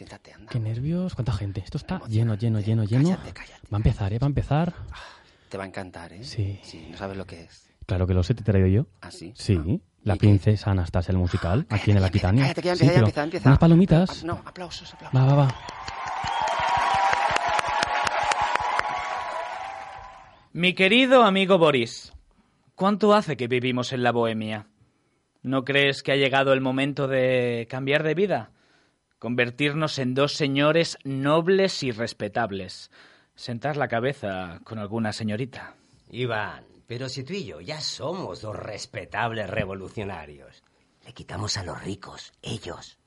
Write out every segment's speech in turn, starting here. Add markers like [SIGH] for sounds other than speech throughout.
Siéntate, anda. Qué nervios, cuánta gente. Esto está lleno, lleno, lleno, lleno. Cállate, cállate. Va a empezar, ¿eh? Va a empezar. Te va a encantar, ¿eh? Sí. Sí, no sabes lo que es. Claro que lo sé, te he traído yo. ¿Ah, sí? Sí, Ah. la ¿Y qué? princesa Anastasia, el musical, aquí en el Aquitania. Cállate, que ya Sí, empieza, ya empieza, empieza. Unas palomitas. No, aplausos, aplausos. Va, va, va. Mi querido amigo Boris, ¿cuánto hace que vivimos en la Bohemia? ¿No crees que ha llegado el momento de cambiar de vida? Convertirnos en dos señores nobles y respetables. Sentar la cabeza con alguna señorita. Iván, pero si tú y yo ya somos dos respetables revolucionarios. Le quitamos a los ricos, ellos,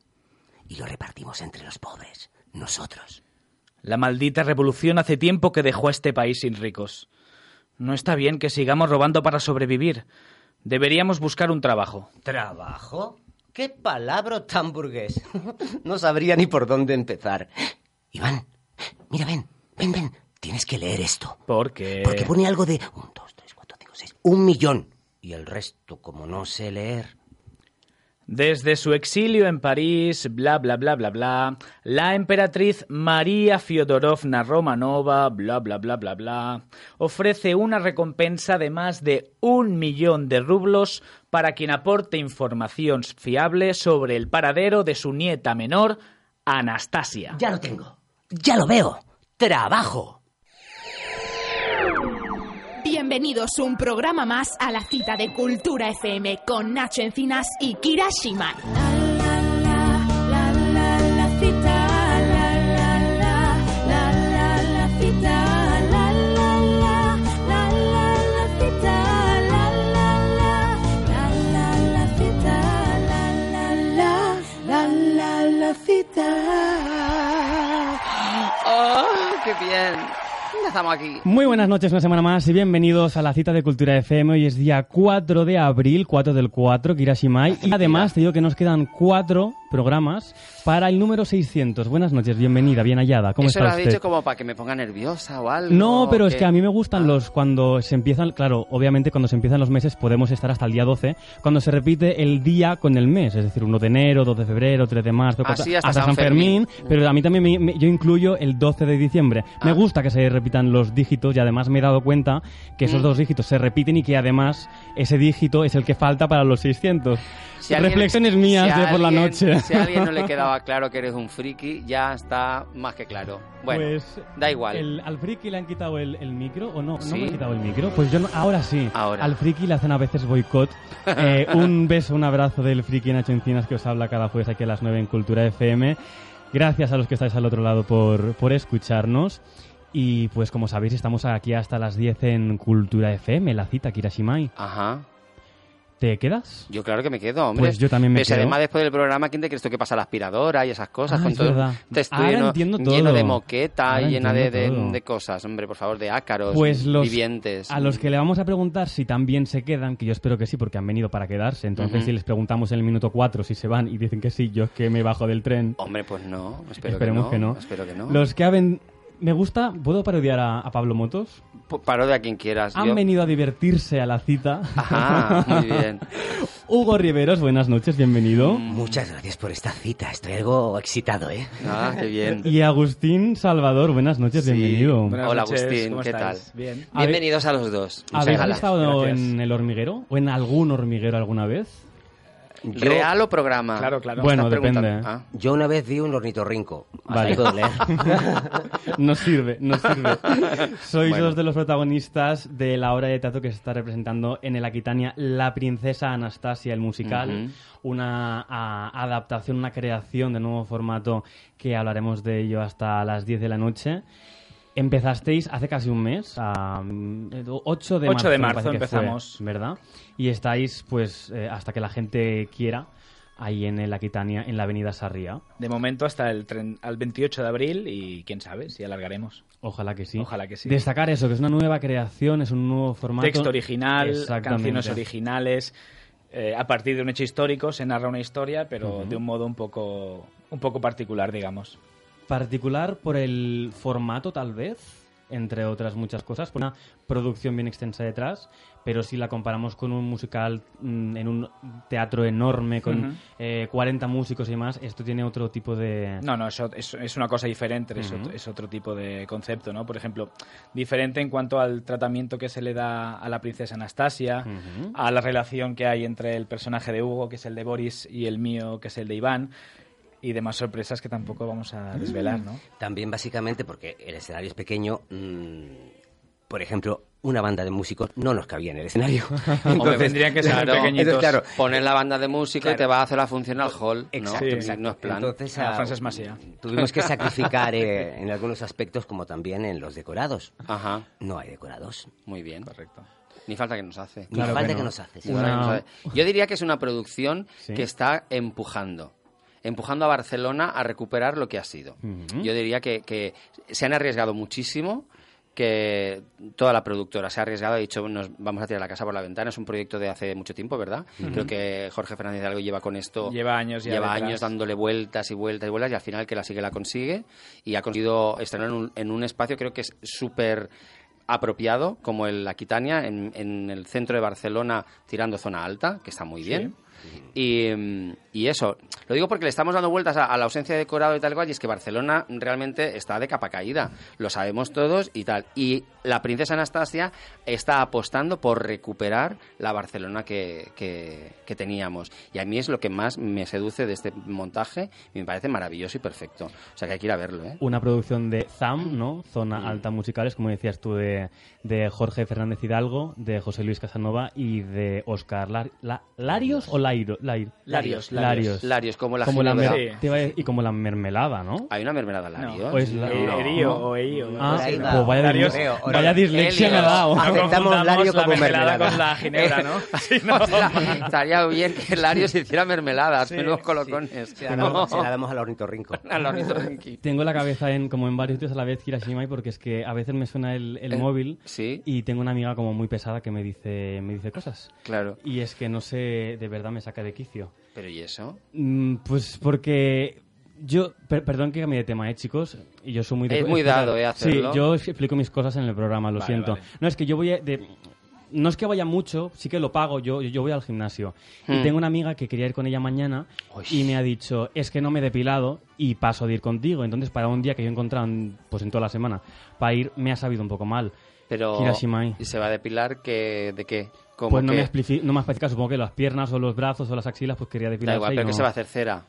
y lo repartimos entre los pobres, nosotros. La maldita revolución hace tiempo que dejó a este país sin ricos. No está bien que sigamos robando para sobrevivir. Deberíamos buscar un trabajo. ¿Trabajo? ¿Qué palabra tan burgués? [LAUGHS] no sabría ni por dónde empezar. Iván, mira, ven, ven, ven. Tienes que leer esto. Porque... Porque pone algo de un, dos, tres, cuatro, cinco, seis, un millón. Y el resto, como no sé leer. Desde su exilio en París, bla bla bla bla bla, la emperatriz María Fiodorovna Romanova, bla bla bla bla bla, ofrece una recompensa de más de un millón de rublos para quien aporte información fiable sobre el paradero de su nieta menor, Anastasia. Ya lo tengo. Ya lo veo. Trabajo. Bienvenidos un programa más a la cita de Cultura FM con Nacho Encinas y Kira Shiman. ¡Oh, qué bien! Empezamos aquí. Muy buenas noches, una semana más y bienvenidos a la cita de Cultura FM. Hoy es día 4 de abril, 4 del 4, Kirashimai. Y además te digo que nos quedan cuatro programas para el número 600. Buenas noches, bienvenida, bien hallada. ¿Cómo Eso lo está has usted? dicho como para que me ponga nerviosa o algo. No, pero es que a mí me gustan Ah. los cuando se empiezan, claro, obviamente cuando se empiezan los meses podemos estar hasta el día 12, cuando se repite el día con el mes, es decir, 1 de enero, 2 de febrero, 3 de marzo, Así cosa- hasta San Fermín. pero a mí también me- me- yo incluyo el 12 de diciembre. Me Ah. gusta que se repitan los dígitos y además me he dado cuenta que esos Mm. dos dígitos se repiten y que además ese dígito es el que falta para los 600. Si alguien- Reflexiones mías si de por la noche. Si a alguien no le quedaba claro que eres un friki, ya está más que claro. Bueno, pues da igual. el- ¿Al friki le han quitado el, el micro o no? ¿No Sí. me han quitado el micro? Pues yo no- ahora sí. Ahora. Al friki le hacen a veces boicot. [LAUGHS] Eh, un beso, un abrazo del friki Nacho Encinas que os habla cada jueves aquí a las 9 en Cultura FM. Gracias a los que estáis al otro lado por, por escucharnos. Y pues como sabéis estamos aquí hasta las 10 en Cultura FM, la cita Kirashimai. Ajá. ¿Te quedas? Yo claro que me quedo, hombre. Pues yo también me Pero si quedo. además después del programa, ¿quién te crees tú que pasa la aspiradora y esas cosas? Ah, con es todo verdad. estudio Ahora lleno, entiendo lleno todo. de moqueta Ahora y llena de, de- cosas, hombre, por favor, de ácaros Pues los, vivientes. a los que le vamos a preguntar si también se quedan, que yo espero que sí, porque han venido para quedarse. Entonces, si les preguntamos en el minuto 4 si se van y dicen que sí, yo es que me bajo del tren. Hombre, pues no, espero Esperemos que que no. Espero que no. Los que han... Me gusta, ¿puedo parodiar a, a Pablo Motos? P- Paro de a quien quieras. Han yo- venido a divertirse a la cita. Ajá, muy bien. [LAUGHS] Hugo Riveros, buenas noches, bienvenido. Muchas gracias por esta cita. Estoy algo excitado, ¿eh? Ah, qué bien. Y Agustín Salvador, buenas noches, Sí. bienvenido. Buenas Hola, noches, Agustín, ¿cómo ¿qué estáis? tal? Bien. Bienvenidos a los dos. ¿Habéis estado gracias. en el hormiguero? ¿O en algún hormiguero alguna vez? Yo, ¿Real o programa? Claro, claro. Bueno, depende. Ah. yo una vez vi un ornitorrinco. Vale. [LAUGHS] No sirve, no sirve. Sois Bueno. dos de los protagonistas de la obra de teatro que se está representando en el Aquitania La Princesa Anastasia, el musical. Una a- adaptación, una creación de nuevo formato que hablaremos de ello hasta las 10 de la noche. Empezasteis hace casi un mes, a mm, 8 de 8 marzo. de marzo fue, empezamos. ¿Verdad? Y estáis, pues, eh, hasta que la gente quiera, ahí en el Aquitania, en la avenida Sarria. De momento hasta el tren- al 28 de abril y quién sabe si alargaremos. Ojalá que sí. Ojalá que sí. Destacar eso, que es una nueva creación, es un nuevo formato. Texto original, canciones originales. eh, a partir de un hecho histórico se narra una historia, pero de un modo un poco, un poco particular, digamos. Particular por el formato, tal vez. entre otras muchas cosas, con una producción bien extensa detrás, pero si la comparamos con un musical mm, en un teatro enorme, con Ujú. eh, 40 músicos y demás, esto tiene otro tipo de... No, no, eso es, es una cosa diferente, es, otro, es otro tipo de concepto, ¿no? Por ejemplo, diferente en cuanto al tratamiento que se le da a la princesa Anastasia, a la relación que hay entre el personaje de Hugo, que es el de Boris, y el mío, que es el de Iván, y demás sorpresas que tampoco vamos a desvelar, ¿no? También básicamente porque el escenario es pequeño. mm, por ejemplo, una banda de músicos no nos cabía en el escenario. [LAUGHS] Hombre, tendrían que ser claro, pequeñitos. entonces, claro, Poner la banda de música y te va a hacer la función al hall. Exacto, ¿no? Sí. exacto. No es plan. Entonces, Ah, tuvimos que [LAUGHS] sacrificar eh, en algunos aspectos como también en los decorados. Ajá, No hay decorados. muy bien. Correcto. Ni falta que nos hace. Ni Claro falta que que, no. nos hace. sí. Yo diría que es una producción Sí. que está empujando. Empujando a Barcelona a recuperar lo que ha sido. Yo diría que, que se han arriesgado muchísimo, que toda la productora se ha arriesgado, ha dicho, nos vamos a tirar la casa por la ventana. Es un proyecto de hace mucho tiempo, ¿verdad? Creo que Jorge Fernández de Algo lleva con esto. Lleva años ya Lleva detrás. años dándole vueltas y vueltas y vueltas y al final que la sigue la consigue y ha conseguido estrenar en un, en un espacio creo que es súper apropiado como el Aquitania en, en el centro de Barcelona tirando zona alta que está muy bien y, mm, y eso lo digo porque le estamos dando vueltas a, a la ausencia de decorado y tal y cual y es que Barcelona realmente está de capa caída lo sabemos todos y tal. Y la princesa Anastasia está apostando por recuperar la Barcelona que, que- que teníamos. Y a mí es lo que más me seduce de este montaje y me parece maravilloso y perfecto. O sea que hay que ir a verlo ¿eh? Una producción de ZAM, ¿no? Zona Alta Musicales, como decías tú, de, de Jorge Fernández Hidalgo, de José Luis Casanova y de Oscar Lar- La- Larios o Lairo, Lair- Larios, Larios. Larios como la como la mer- te iba a decir- y como la mermelada, ¿no? hay una mermelada Larios O es la- no. Erío o Eío. Ah, Por ahí pues va. vaya, Larios- dis- Oreo, vaya dislexia me ha dado. No Aceptamos confundamos Lario la como mermelada mermelada. con la ginebra, ¿no? [LAUGHS] Sí, no. Hostia, estaría bien que Larios hiciera mermeladas, Sí, menudos sí. colocones. Se la damos, se la damos al ornitorrinco. [LAUGHS] Al ornitorrinqui. Tengo la cabeza en como en varios sitios a la vez Hirashima porque es que a veces me suena el, el Eh, móvil sí. y tengo una amiga como muy pesada que me dice me dice cosas Claro. y es que no sé de verdad me saca de quicio. Pero ¿y eso? Mm, Pues porque yo, per- perdón que cambie de tema, ¿eh, chicos? Y yo soy muy... de- Es muy dado, ¿eh, hacerlo? Sí, yo explico mis cosas en el programa, lo Vale, siento. vale. No, es que yo voy a- de... No es que vaya mucho, sí que lo pago, yo, yo voy al gimnasio. Y Hmm. tengo una amiga que quería ir con ella mañana Uy. y me ha dicho, es que no me he depilado y paso de ir contigo. Entonces, para un día que yo he encontrado, en- pues en toda la semana, para ir, me ha sabido un poco mal. Pero Hirashimai. ¿y se va a depilar que, de qué? ¿Cómo Pues no que- me, explici- no me especificado, supongo que las piernas o los brazos o las axilas, pues quería Da depilarse. igual, pero no, ¿qué se va a hacer cera?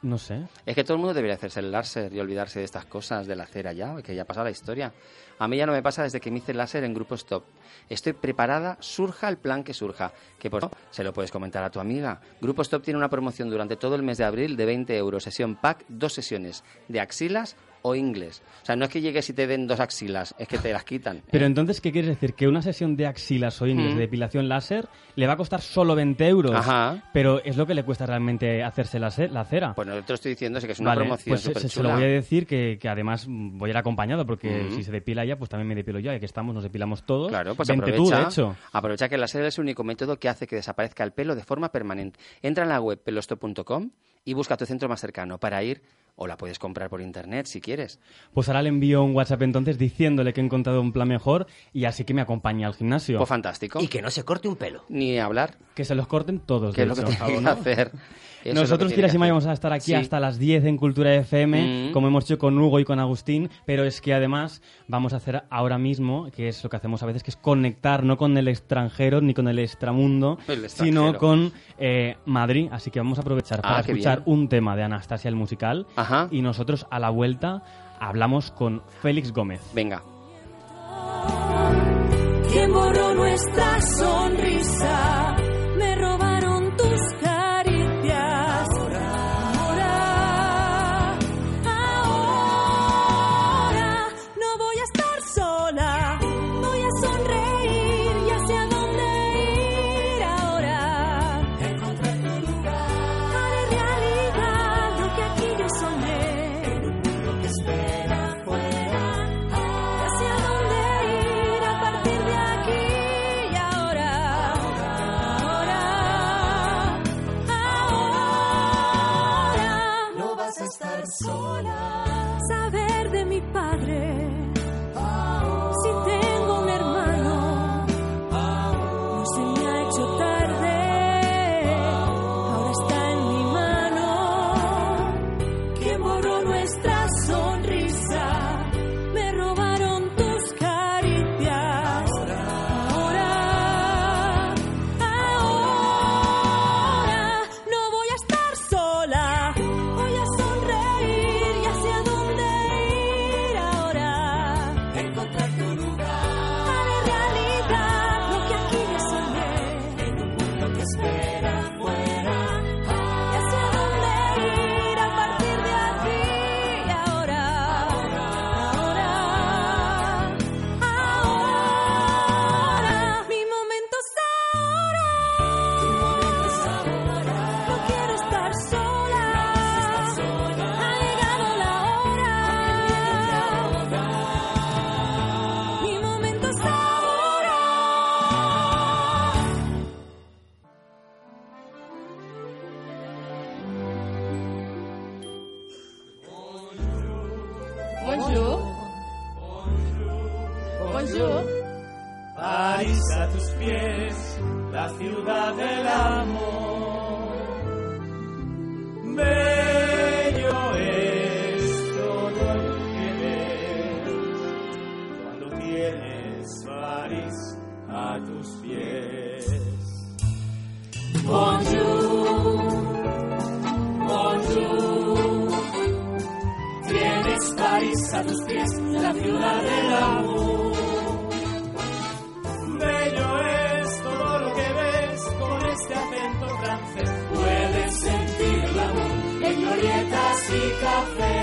No sé. Es que todo el mundo debería hacerse el láser y olvidarse de estas cosas de la cera ya, que ya ha pasado la historia. A mí ya no me pasa desde que me hice el láser en Grupo Stop. Estoy preparada, surja el plan que surja. Que por se lo puedes comentar a tu amiga. Grupo Stop tiene una promoción durante todo el mes de abril de 20 euros, sesión pack, dos sesiones de axilas o inglés. O sea, no es que llegues y te den dos axilas, es que te las quitan. Pero ¿eh? entonces, ¿qué quieres decir? Que una sesión de axilas o ingles Mm. de depilación láser le va a costar solo 20 euros. Ajá. Pero es lo que le cuesta realmente hacerse la, la cera. Pues no te lo estoy diciendo, sí que es una Vale, promoción pues se, súper se- lo voy a decir que, que además voy a ir acompañado porque Mm. si se depila ella, pues también me depilo yo. Ya que estamos, nos depilamos todos. Claro, pues Vente aprovecha, tú, de hecho. aprovecha que el láser es el único método que hace que desaparezca el pelo de forma permanente. Entra en la web pelostop.com y busca tu centro más cercano para ir, o la puedes comprar por internet si quieres. Pues ahora le envío un WhatsApp entonces diciéndole que he encontrado un plan mejor y así que me acompañe al gimnasio. Pues fantástico. Y que no se corte un pelo. Ni hablar, que se los corten todos. que es lo que tiene que hacer. Eso que Nosotros, tiene Kira que Shima, hacer. vamos a estar aquí Sí. hasta las 10 en Cultura FM, Mm. como hemos hecho con Hugo y con Agustín, pero es que además vamos a hacer ahora mismo, que es lo que hacemos a veces, que es conectar no con el extranjero ni con el extramundo, El extranjero. sino con eh, Madrid. Así que vamos a aprovechar Ah, para escuchar bien. un tema de Anastasia el musical Ajá. y nosotros a la vuelta hablamos con Félix Gómez. Venga. ¿Quién borró nuestra sonrisa? París a tus pies. Bonjour, bonjour. Tienes París a tus pies, la ciudad del amor. Bello es todo lo que ves con este acento francés. Puedes sentir el amor en glorietas y cafés.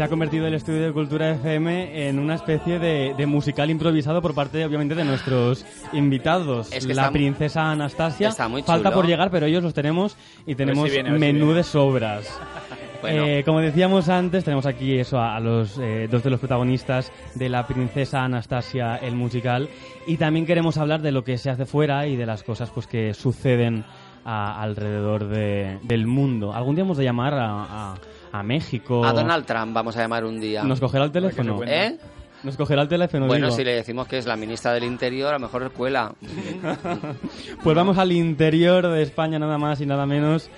Se ha convertido el estudio de Cultura FM en una especie de, de musical improvisado por parte, obviamente, de nuestros invitados. Es que la está- princesa Anastasia. está muy Falta chulo. por llegar, pero ellos los tenemos y tenemos si viene, si menú de sobras. [LAUGHS] Bueno. Eh, como decíamos antes, tenemos aquí eso a, a los eh, dos de los protagonistas de la princesa Anastasia, el musical, y también queremos hablar de lo que se hace fuera y de las cosas pues que suceden a- alrededor de- del mundo. Algún día hemos de llamar a, a- a México. A Donald Trump vamos a llamar un día. ¿Nos cogerá el teléfono? ¿Eh? Nos cogerá el teléfono. Bueno, digo. si le decimos que es la ministra del Interior, a lo mejor cuela. [LAUGHS] Pues vamos al interior de España, nada más y nada menos,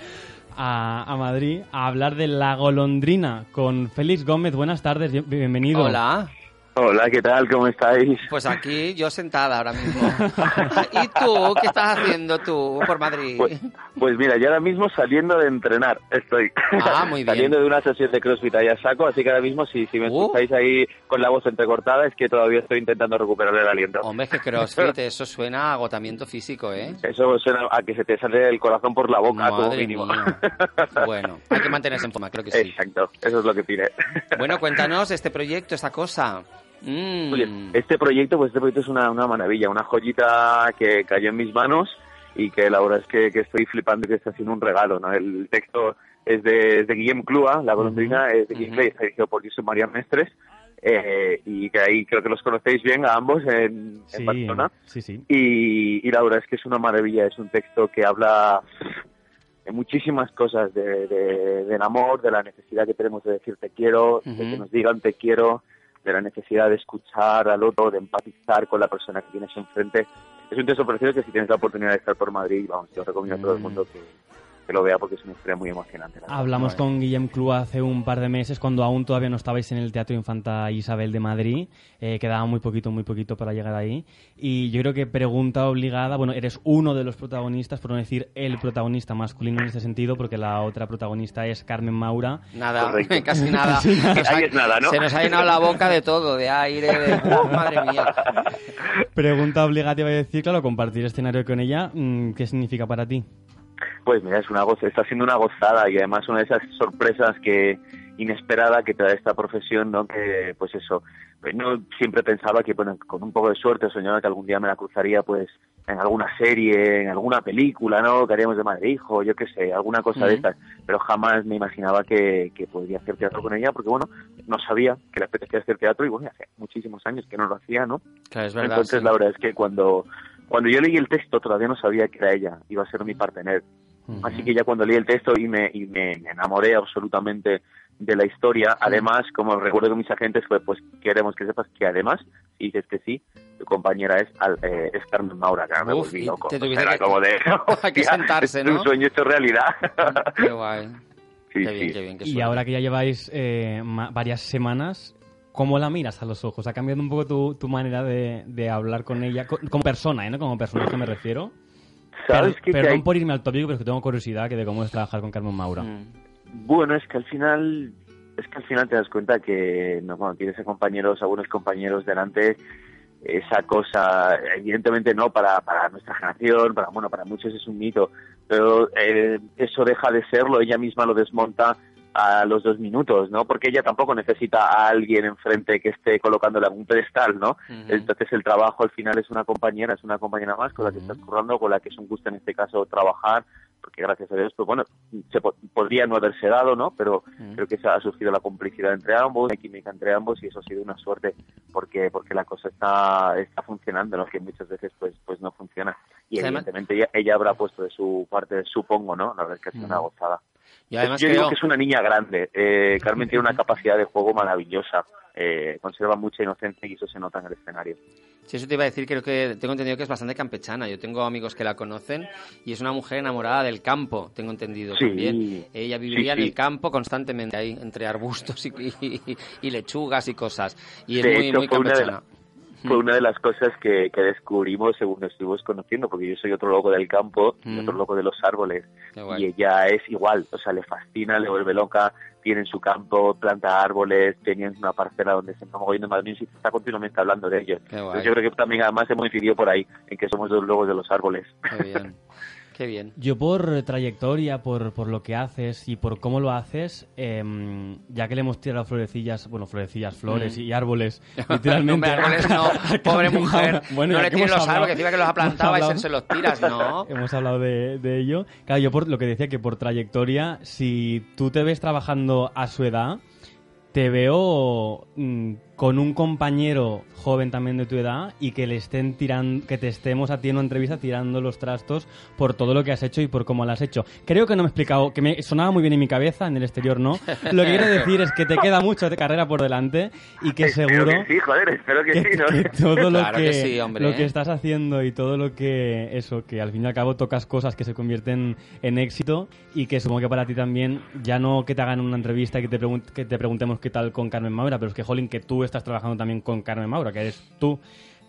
a, a Madrid, a hablar de la golondrina con Félix Gómez. Buenas tardes, bien- bienvenido. Hola. Hola, ¿qué tal? ¿Cómo estáis? Pues aquí yo sentada ahora mismo. [LAUGHS] ¿Y tú? ¿Qué estás haciendo tú por Madrid? Pues, pues mira, yo ahora mismo saliendo de entrenar estoy. Ah, [LAUGHS] muy bien. saliendo de una sesión de CrossFit ahí a saco, así que ahora mismo si, si me Uh. escucháis ahí con la voz entrecortada es que todavía estoy intentando recuperar el aliento. Hombre, es que CrossFit, [LAUGHS] eso suena a agotamiento físico, ¿eh? Eso suena a que se te sale el corazón por la boca, como Madre mínimo. mía. Bueno, hay que mantenerse en forma, creo que sí. Exacto, eso es lo que pide. Bueno, cuéntanos este proyecto, esta cosa. Mm. Oye, este proyecto, pues este proyecto es una, una maravilla, una joyita que cayó en mis manos y que la verdad es que, que estoy flipando y que está haciendo un regalo, ¿no? El texto es de, es de Guillem Clua, La golondrina es de Guillem Clua y está dirigido por Josep María Mestres eh, y que ahí creo que los conocéis bien a ambos en, en Sí, Barcelona. sí, sí. Y, y la verdad es que es una maravilla, es un texto que habla de muchísimas cosas, de, de- del amor, de la necesidad que tenemos de decir te quiero, de que nos digan te quiero, de la necesidad de escuchar al otro, de empatizar con la persona que tienes enfrente. Es un texto precioso que si tienes la oportunidad de estar por Madrid, vamos, yo recomiendo a todo el Mm. mundo que, que lo vea porque es una historia muy emocionante. Hablamos con Guillem Clú hace un par de meses, cuando aún todavía no estabais en el Teatro Infanta Isabel de Madrid. Eh, quedaba muy poquito, muy poquito para llegar ahí. Y yo creo que pregunta obligada, bueno, eres uno de los protagonistas, por no decir el protagonista masculino en este sentido, porque la otra protagonista es Carmen Maura. Nada, Correcto. [LAUGHS] casi [LAUGHS] nada. Casi nada. Nos ha- Ahí es nada, ¿no? Se nos ha llenado la boca de todo, de aire, de... [LAUGHS] ¡Uh, madre mía! Pregunta obligada, iba a decir, claro, compartir escenario con ella, mm, ¿qué significa para ti? Pues mira, es una goza, está siendo una gozada y además una de esas sorpresas que inesperada que te da esta profesión, ¿no? Que pues eso, pues, no siempre pensaba que bueno, con un poco de suerte soñaba que algún día me la cruzaría pues en alguna serie, en alguna película, ¿no? Que haríamos de madre hijo, yo qué sé, alguna cosa de estas, pero jamás me imaginaba que, que podría hacer teatro con ella porque bueno, no sabía que le apetecía hacer teatro y bueno, hace muchísimos años que no lo hacía, ¿no? Claro, es verdad. Entonces sí. la verdad es que cuando cuando yo leí el texto todavía no sabía que era ella, iba a ser mi partener. Así que ya cuando leí el texto y me, y me, me enamoré absolutamente de la historia, además, como recuerdo con mis agentes, fue pues queremos que sepas que además, si dices que sí, tu compañera es, Al- eh, es Carmen Maura, que me volví loco. te era que- como de... [LAUGHS] Hay que es un sueño hecho realidad. [LAUGHS] Qué guay. sí, Qué bien, sí. qué bien, qué Y ahora que ya lleváis eh, ma- varias semanas, ¿cómo la miras a los ojos? ¿Ha cambiado un poco tu, tu manera de, de hablar con ella? Co- como persona, ¿eh? ¿no? Como personaje me refiero. ¿Sabes Per- qué? Que Perdón hay- por irme al tópico, pero es que tengo curiosidad que de cómo es trabajar con Carmen Maura. Mm. Bueno, es que al final, es que al final te das cuenta que no, cuando tienes a compañeros, a buenos compañeros delante, esa cosa, evidentemente no para, para nuestra generación, para bueno, para muchos es un mito, pero eh, eso deja de serlo, ella misma lo desmonta a los dos minutos, ¿no? Porque ella tampoco necesita a alguien enfrente que esté colocándola en un pedestal, ¿no? Entonces el trabajo al final es una compañera, es una compañera más con la que estás currando, con la que es un gusto en este caso trabajar, porque gracias a Dios, pues bueno, se po- podría no haberse dado, ¿no? Pero creo que se ha surgido la complicidad entre ambos, la química entre ambos y eso ha sido una suerte porque porque la cosa está está funcionando, ¿no? Que muchas veces pues pues no funciona y evidentemente ella, ella habrá puesto de su parte, supongo, ¿no? La verdad es que ha sido una gozada. Y además yo creo- digo que es una niña grande. Eh, Carmen tiene una [LAUGHS] capacidad de juego maravillosa. Eh, conserva mucha inocencia y eso se nota en el escenario. Sí, eso te iba a decir, creo que tengo entendido que es bastante campechana. Yo tengo amigos que la conocen y es una mujer enamorada del campo, tengo entendido Sí, también. Ella viviría sí, en el campo constantemente ahí, entre arbustos y, [LAUGHS] y- y lechugas y cosas. Y es De muy, hecho, muy campechana. Fue una de las cosas que, que descubrimos según nos estuvimos conociendo, porque yo soy otro loco del campo y otro loco de los árboles. Y ella es igual, o sea, le fascina, le vuelve loca, tiene en su campo, planta árboles, tenía una parcela donde se está moviendo Madrid y está continuamente hablando de ellos. Yo creo que también además hemos incidido por ahí, en que somos dos lobos de los árboles. Qué bien. [LAUGHS] Qué bien. Yo por trayectoria, por, por lo que haces y por cómo lo haces, em, ya que le hemos tirado florecillas, bueno, florecillas, flores Mm. y árboles, [LAUGHS] literalmente. No, hombre, árboles [LAUGHS] no, pobre mujer. [LAUGHS] Bueno, no le tires los hablado- árboles, que encima que los plantado y se los tiras, no. Hemos hablado de, de ello. Claro, yo por lo que decía que por trayectoria, si tú te ves trabajando a su edad, te veo mm, con un compañero joven también de tu edad y que le estén tirando, que te estemos a ti en una entrevista tirando los trastos por todo lo que has hecho y por cómo lo has hecho. Creo que no me he explicado, que me sonaba muy bien en mi cabeza, en el exterior no. [LAUGHS] Lo que quiero decir es que te queda mucho de carrera por delante y que Espero seguro que sí, joder, espero que, que, sí, ¿no? que todo lo Claro que, que sí, hombre, lo ¿eh? que estás haciendo y todo lo que eso que al fin y al cabo tocas cosas que se convierten en éxito y que supongo que para ti también ya no que te hagan una entrevista y que te, pregun- que te preguntemos qué tal con Carmen Maura pero es que jolín que tú estás trabajando también con Carmen Maura que eres tú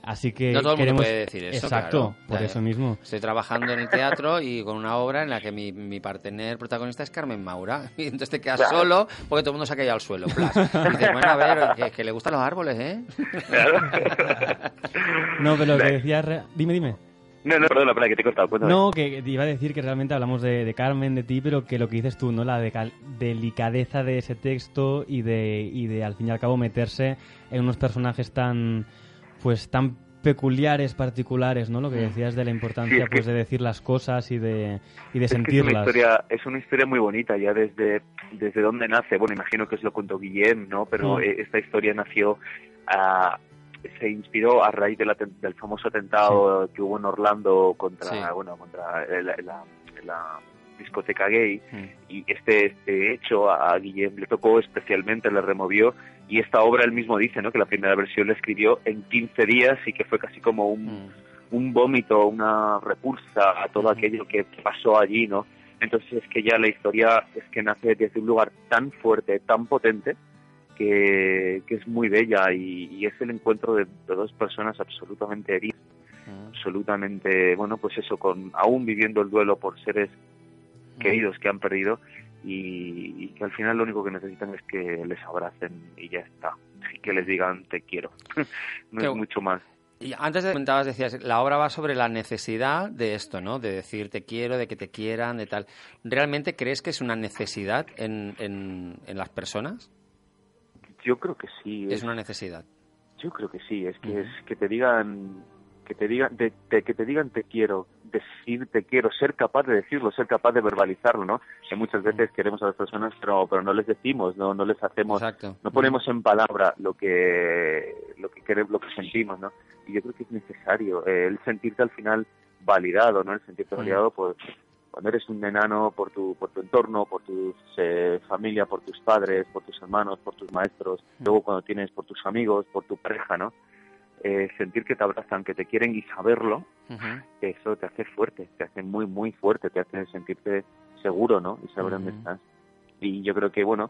así que No todo el mundo queremos puede decir eso, exacto claro. por Ya, eso ya. mismo Estoy trabajando en el teatro y con una obra en la que mi, mi partener protagonista es Carmen Maura. [LAUGHS] Y entonces te quedas Claro. solo porque todo el mundo se ha caído al suelo. plas. Y dices, bueno, a ver, que, que le gustan los árboles, ¿eh? [LAUGHS] no pero lo que decías re- dime dime No, no, perdona, espera, que te he cortado. cuéntame. No, que iba a decir que realmente hablamos de, de Carmen, de ti, pero que lo que dices tú, ¿no? La decal- delicadeza de ese texto y de, y de, al fin y al cabo, meterse en unos personajes tan, pues, tan peculiares, particulares, ¿no? Lo que decías de la importancia, Mm. Sí, es que- pues, de decir las cosas y de, y de Es que es una sentirlas. historia, es una historia muy bonita ya desde, desde dónde nace. Bueno, imagino que os lo contó Guillem, ¿no? Pero Mm. eh, esta historia nació, ah, se inspiró a raíz del, del famoso atentado que hubo en Orlando contra, Sí. bueno, contra la, la- la discoteca gay. Mm. Y este, este hecho a, a Guillem le tocó especialmente, le removió. Y esta obra él mismo dice, ¿no? Que la primera versión la escribió en 15 días y que fue casi como un, Mm. un vómito, una repulsa a todo aquello que pasó allí, ¿no? Entonces es que ya la historia es que nace desde un lugar tan fuerte, tan potente, que, que es muy bella y, y es el encuentro de, de dos personas absolutamente heridas, absolutamente, bueno, pues eso, con aún viviendo el duelo por seres queridos que han perdido y, y que al final lo único que necesitan es que les abracen y ya está, y que les digan te quiero, [LAUGHS] no Qué es mucho más. Y antes de comentabas, decías, la obra va sobre la necesidad de esto, ¿no? De decir te quiero, de que te quieran, de tal. ¿Realmente crees que es una necesidad en, en, en las personas? Yo creo que sí. Es una necesidad. Yo creo que sí, es que es que te digan que te digan de, de que te digan te quiero, decir te quiero, ser capaz de decirlo, ser capaz de verbalizarlo, ¿no? Que muchas veces queremos a las personas pero pero no les decimos, no no les hacemos Exacto. no ponemos en palabra lo que lo que queremos, lo que sentimos, ¿no? Y yo creo que es necesario eh, el sentirte al final validado, ¿no? El sentirte validado por cuando eres un enano por tu por tu entorno, por tu eh, familia, por tus padres, por tus hermanos, por tus maestros, Mm. luego cuando tienes por tus amigos, por tu pareja, ¿no? Eh, sentir que te abrazan, que te quieren y saberlo, eso te hace fuerte, te hace muy, muy fuerte, te hace sentirte seguro, ¿no? Y saber dónde estás. Y yo creo que, bueno,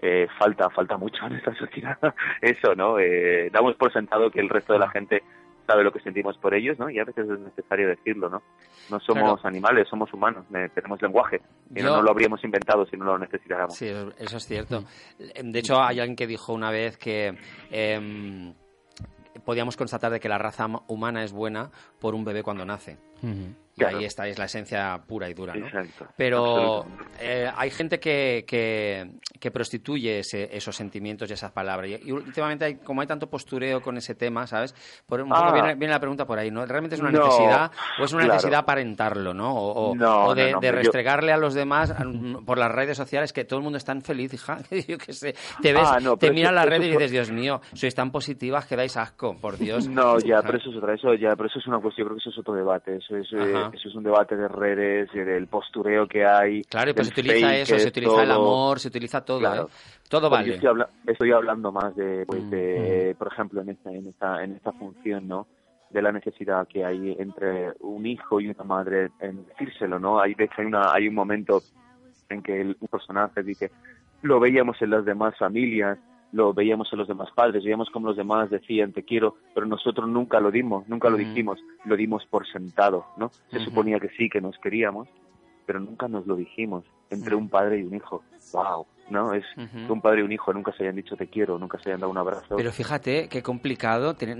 eh, falta, falta mucho en esta sociedad [LAUGHS] eso, ¿no? Eh, damos por sentado que el resto de la gente sabe lo que sentimos por ellos, ¿no? Y a veces es necesario decirlo, ¿no? No somos Claro. animales, somos humanos, eh, tenemos lenguaje. Y no, Yo- no lo habríamos inventado si no lo necesitáramos. Sí, eso, es cierto. De hecho, hay alguien que dijo una vez que em, podíamos constatar de que la raza ma- humana es buena por un bebé cuando nace. Claro. ahí está, es la esencia pura y dura, ¿no? Exacto. Pero eh, hay gente que, que, que prostituye ese- esos sentimientos y esas palabras. Y, y últimamente, hay, como hay tanto postureo con ese tema, ¿sabes? Por, un poco Ah. viene, viene la pregunta por ahí, ¿no? ¿Realmente es una No, necesidad o es una claro. necesidad aparentarlo, ¿no? O, o- No, o de, no, no, de hombre, yo- restregarle a los demás [LAUGHS] por las redes sociales que todo el mundo es tan feliz, hija. [LAUGHS] Yo qué sé. Te ves, Ah, te miras eso redes y dices, Dios mío, sois tan positivas que dais asco, por [LAUGHS] Dios. No, ya, pero eso es otra, eso ya, pero eso es una cuestión, yo creo que eso es otro debate, eso es, eh, eso es un debate de redes, eh, del postureo que hay. Claro, y pues se utiliza fake, eso, se es utiliza el todo. amor, se utiliza todo, Claro. ¿eh? Todo vale. Yo estoy, habla- estoy hablando más de, pues, Mm, de por ejemplo, en esta, en esta, en esta función, ¿no? De la necesidad que hay entre un hijo y una madre en decírselo, ¿no? Hay, de hecho, hay, una, hay un momento en que el, un personaje dice, lo veíamos en las demás familias, lo veíamos en los demás padres, veíamos como los demás decían te quiero, pero nosotros nunca lo dimos, nunca lo dijimos, lo dimos por sentado, ¿no? Se suponía que sí, que nos queríamos, pero nunca nos lo dijimos entre un padre y un hijo. ¡Wow! ¿No? Es que un padre y un hijo nunca se hayan dicho te quiero, nunca se hayan dado un abrazo. Pero fíjate qué complicado tener,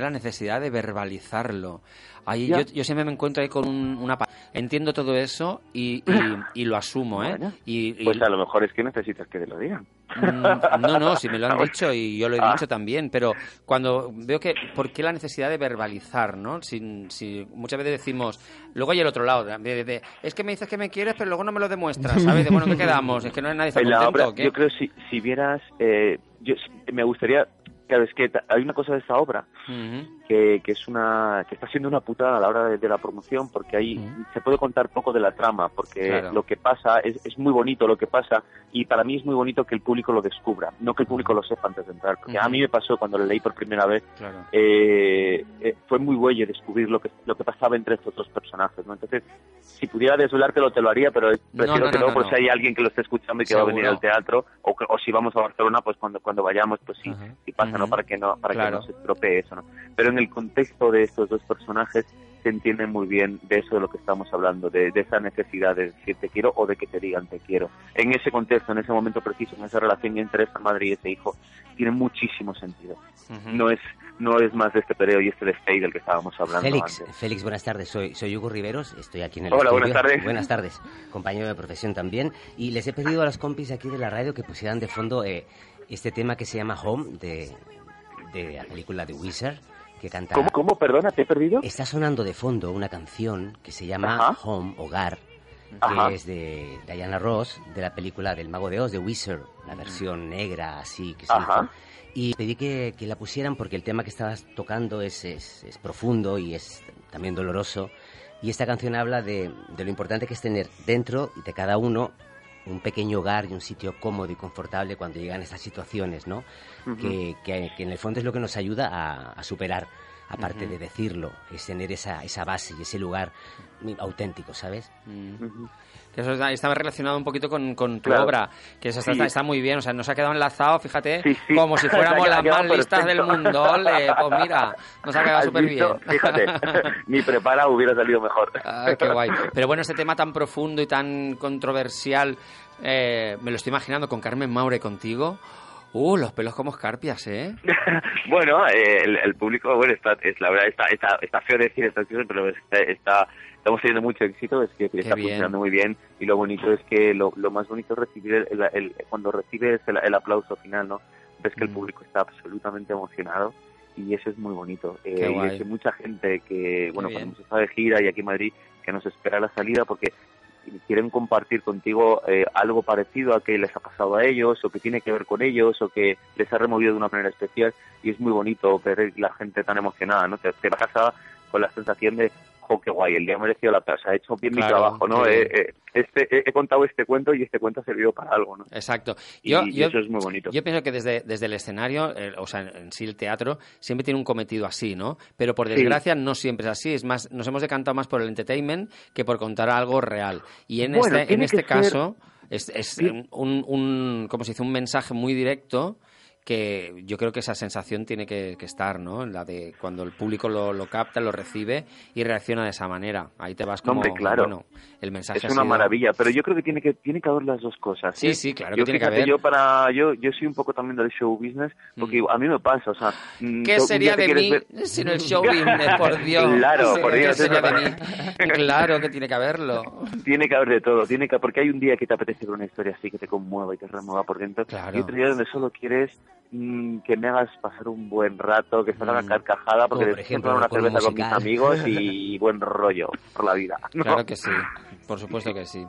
la necesidad de verbalizarlo. Ahí yo, yo siempre me encuentro ahí con un- una... Entiendo todo eso y, y, [COUGHS] y lo asumo, ¿eh? Bueno, y- Pues a lo mejor es que necesitas que te lo digan. Mm, No, no, si me lo han [LAUGHS] Ah, dicho y yo lo he Ah. dicho también, pero cuando veo que, ¿por qué la necesidad de verbalizar, no? Si, si muchas veces decimos, luego hay el otro lado, de- de- de, es que me dices que me quieres, pero luego no me lo demuestras, ¿sabes? De, bueno, ¿qué quedamos? Es que no nadie está [LAUGHS] contento, obra, ¿o qué? yo creo si, si vieras, eh, yo me gustaría, claro, es que hay una cosa de esta obra Ujú, que, que es una que está siendo una putada a la hora de, de la promoción porque ahí Ujú. se puede contar poco de la trama porque Claro. lo que pasa es, es muy bonito lo que pasa y para mí es muy bonito que el público lo descubra no que el público lo sepa antes de entrar porque a Ujú. mí me pasó cuando lo leí por primera vez Claro. eh, eh, fue muy bueno descubrir lo que lo que pasaba entre estos dos personajes ¿no? entonces si pudiera desvelártelo te lo haría pero prefiero no, que no, no, no, por no. si hay alguien que lo esté escuchando y que va a venir Seguro. al teatro o, o si vamos a Barcelona pues cuando cuando vayamos pues sí Ajá. si pasa no para que no para Claro. que no se estropee eso no pero en el contexto de estos dos personajes se entiende muy bien de eso de lo que estamos hablando, de, de esa necesidad de decir te quiero o de que te digan te quiero. En ese contexto, en ese momento preciso, en esa relación entre esa madre y ese hijo, tiene muchísimo sentido. Ujú. No es no es más de este pereo y este despegue del que estábamos hablando Félix, antes. Félix, buenas tardes. Soy, soy Hugo Riveros, estoy aquí en el Hola, estudio. buenas tardes. Buenas tardes, compañero de profesión también. Y les he pedido a los compis aquí de la radio que pusieran de fondo eh, este tema que se llama Home, de, de la película de Wizard, que canta... ¿Cómo, cómo? Perdona, ¿te he perdido? Está sonando de fondo una canción que se llama Ajá. Home, Hogar, que Ajá. es de Diana Ross, de la película del Mago de Oz, de Wizard, la versión negra así que se Ajá. hizo. Y pedí que, que la pusieran porque el tema que estabas tocando es, es, es profundo y es también doloroso. Y esta canción habla de, de lo importante que es tener dentro de cada uno un pequeño hogar y un sitio cómodo y confortable cuando llegan estas situaciones, ¿no? Que, que- que en el fondo es lo que nos ayuda a, a superar, aparte de decirlo, es tener esa, esa base y ese lugar auténtico, ¿sabes? Mm. Ujú. Que eso está, relacionado un poquito con, con tu Claro. obra, que eso está, Sí. está- está muy bien, o sea, nos ha quedado enlazado, fíjate, Sí, sí. como si [LAUGHS] fuéramos las más listas del mundo, ole, pues mira, nos ha quedado ¿Has súper bien. Fíjate, [LAUGHS] ni preparado hubiera salido mejor. Ah, qué guay. Pero bueno, este tema tan profundo y tan controversial, eh, me lo estoy imaginando con Carmen Maure contigo. Uh, los pelos como escarpias, ¿eh? [LAUGHS] bueno, eh, el, el público, bueno, está, es, la verdad, está, está, está feo decir estas cosas, pero está, está- estamos teniendo mucho éxito, es que, está bien. funcionando muy bien y lo bonito es que lo, lo más bonito es recibir el, el- el- cuando recibes el, el aplauso final, ¿no? Ves que el Mm. público está absolutamente emocionado y eso es muy bonito. Eh, y es que mucha gente que, bueno, bien. cuando hemos estado de gira y aquí en Madrid, que nos espera la salida porque quieren compartir contigo eh, algo parecido a que les ha pasado a ellos o que tiene que ver con ellos o que les ha removido de una manera especial y es muy bonito ver la gente tan emocionada, ¿no? Te, te vas a con la sensación de, jo, qué guay, el día ha merecido la pena, o sea, he hecho bien mi trabajo, ¿no? Eh, eh, este, he, he contado este cuento y este cuento ha servido para algo, ¿no? Exacto. Y, Yo, y yo, eso es muy bonito. yo pienso que desde, desde el escenario, eh, o sea, en, sí el teatro, siempre tiene un cometido así, ¿no? Pero por Sí. desgracia no siempre es así. Es más, nos hemos decantado más por el entertainment que por contar algo real. Y en Bueno, este, en este ser- caso, es, es Sí. un, un, ¿cómo se dice? Un mensaje muy directo que yo creo que esa sensación tiene que, que estar, ¿no? La de cuando el público lo, lo capta, lo recibe y reacciona de esa manera. Ahí te vas como, Hombre, claro. bueno, el mensaje Es ha una sido- maravilla, pero yo creo que tiene que tiene que haber las dos cosas. Sí, ¿eh? sí, claro que yo, tiene que haber. Yo para yo yo soy un poco también del show business porque Mm. a mí me pasa, o sea, mm, ¿Qué sería de mí ver- sin el show business, por [LAUGHS] Dios? Claro, por ¿qué Dios, sería eso de mí? [LAUGHS] Claro que tiene que haberlo. Tiene que haber de todo, tiene que porque hay un día que te apetece ver una historia así que te conmueva y te remueva por dentro Claro. y otro día donde solo quieres que me hagas pasar un buen rato, que salga Mm. carcajada porque Como por ejemplo, una cerveza con mis amigos [LAUGHS] y buen rollo por la vida. ¿no? Claro que sí, por supuesto que sí.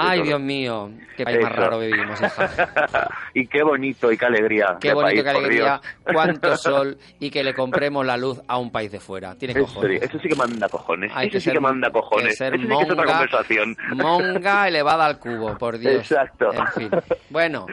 Ay. Dios mío, qué país más raro vivimos, [LAUGHS] y qué bonito y qué alegría. Qué bonito, país, qué alegría, cuánto [LAUGHS] sol y que le compremos la luz a un país de fuera. Tiene cojones. eso sí que manda cojones. Hay eso que sí ser- que manda cojones. que ser eso sí que es otra monga, conversación. Monga elevada al cubo, por Dios. Exacto. En fin. Bueno,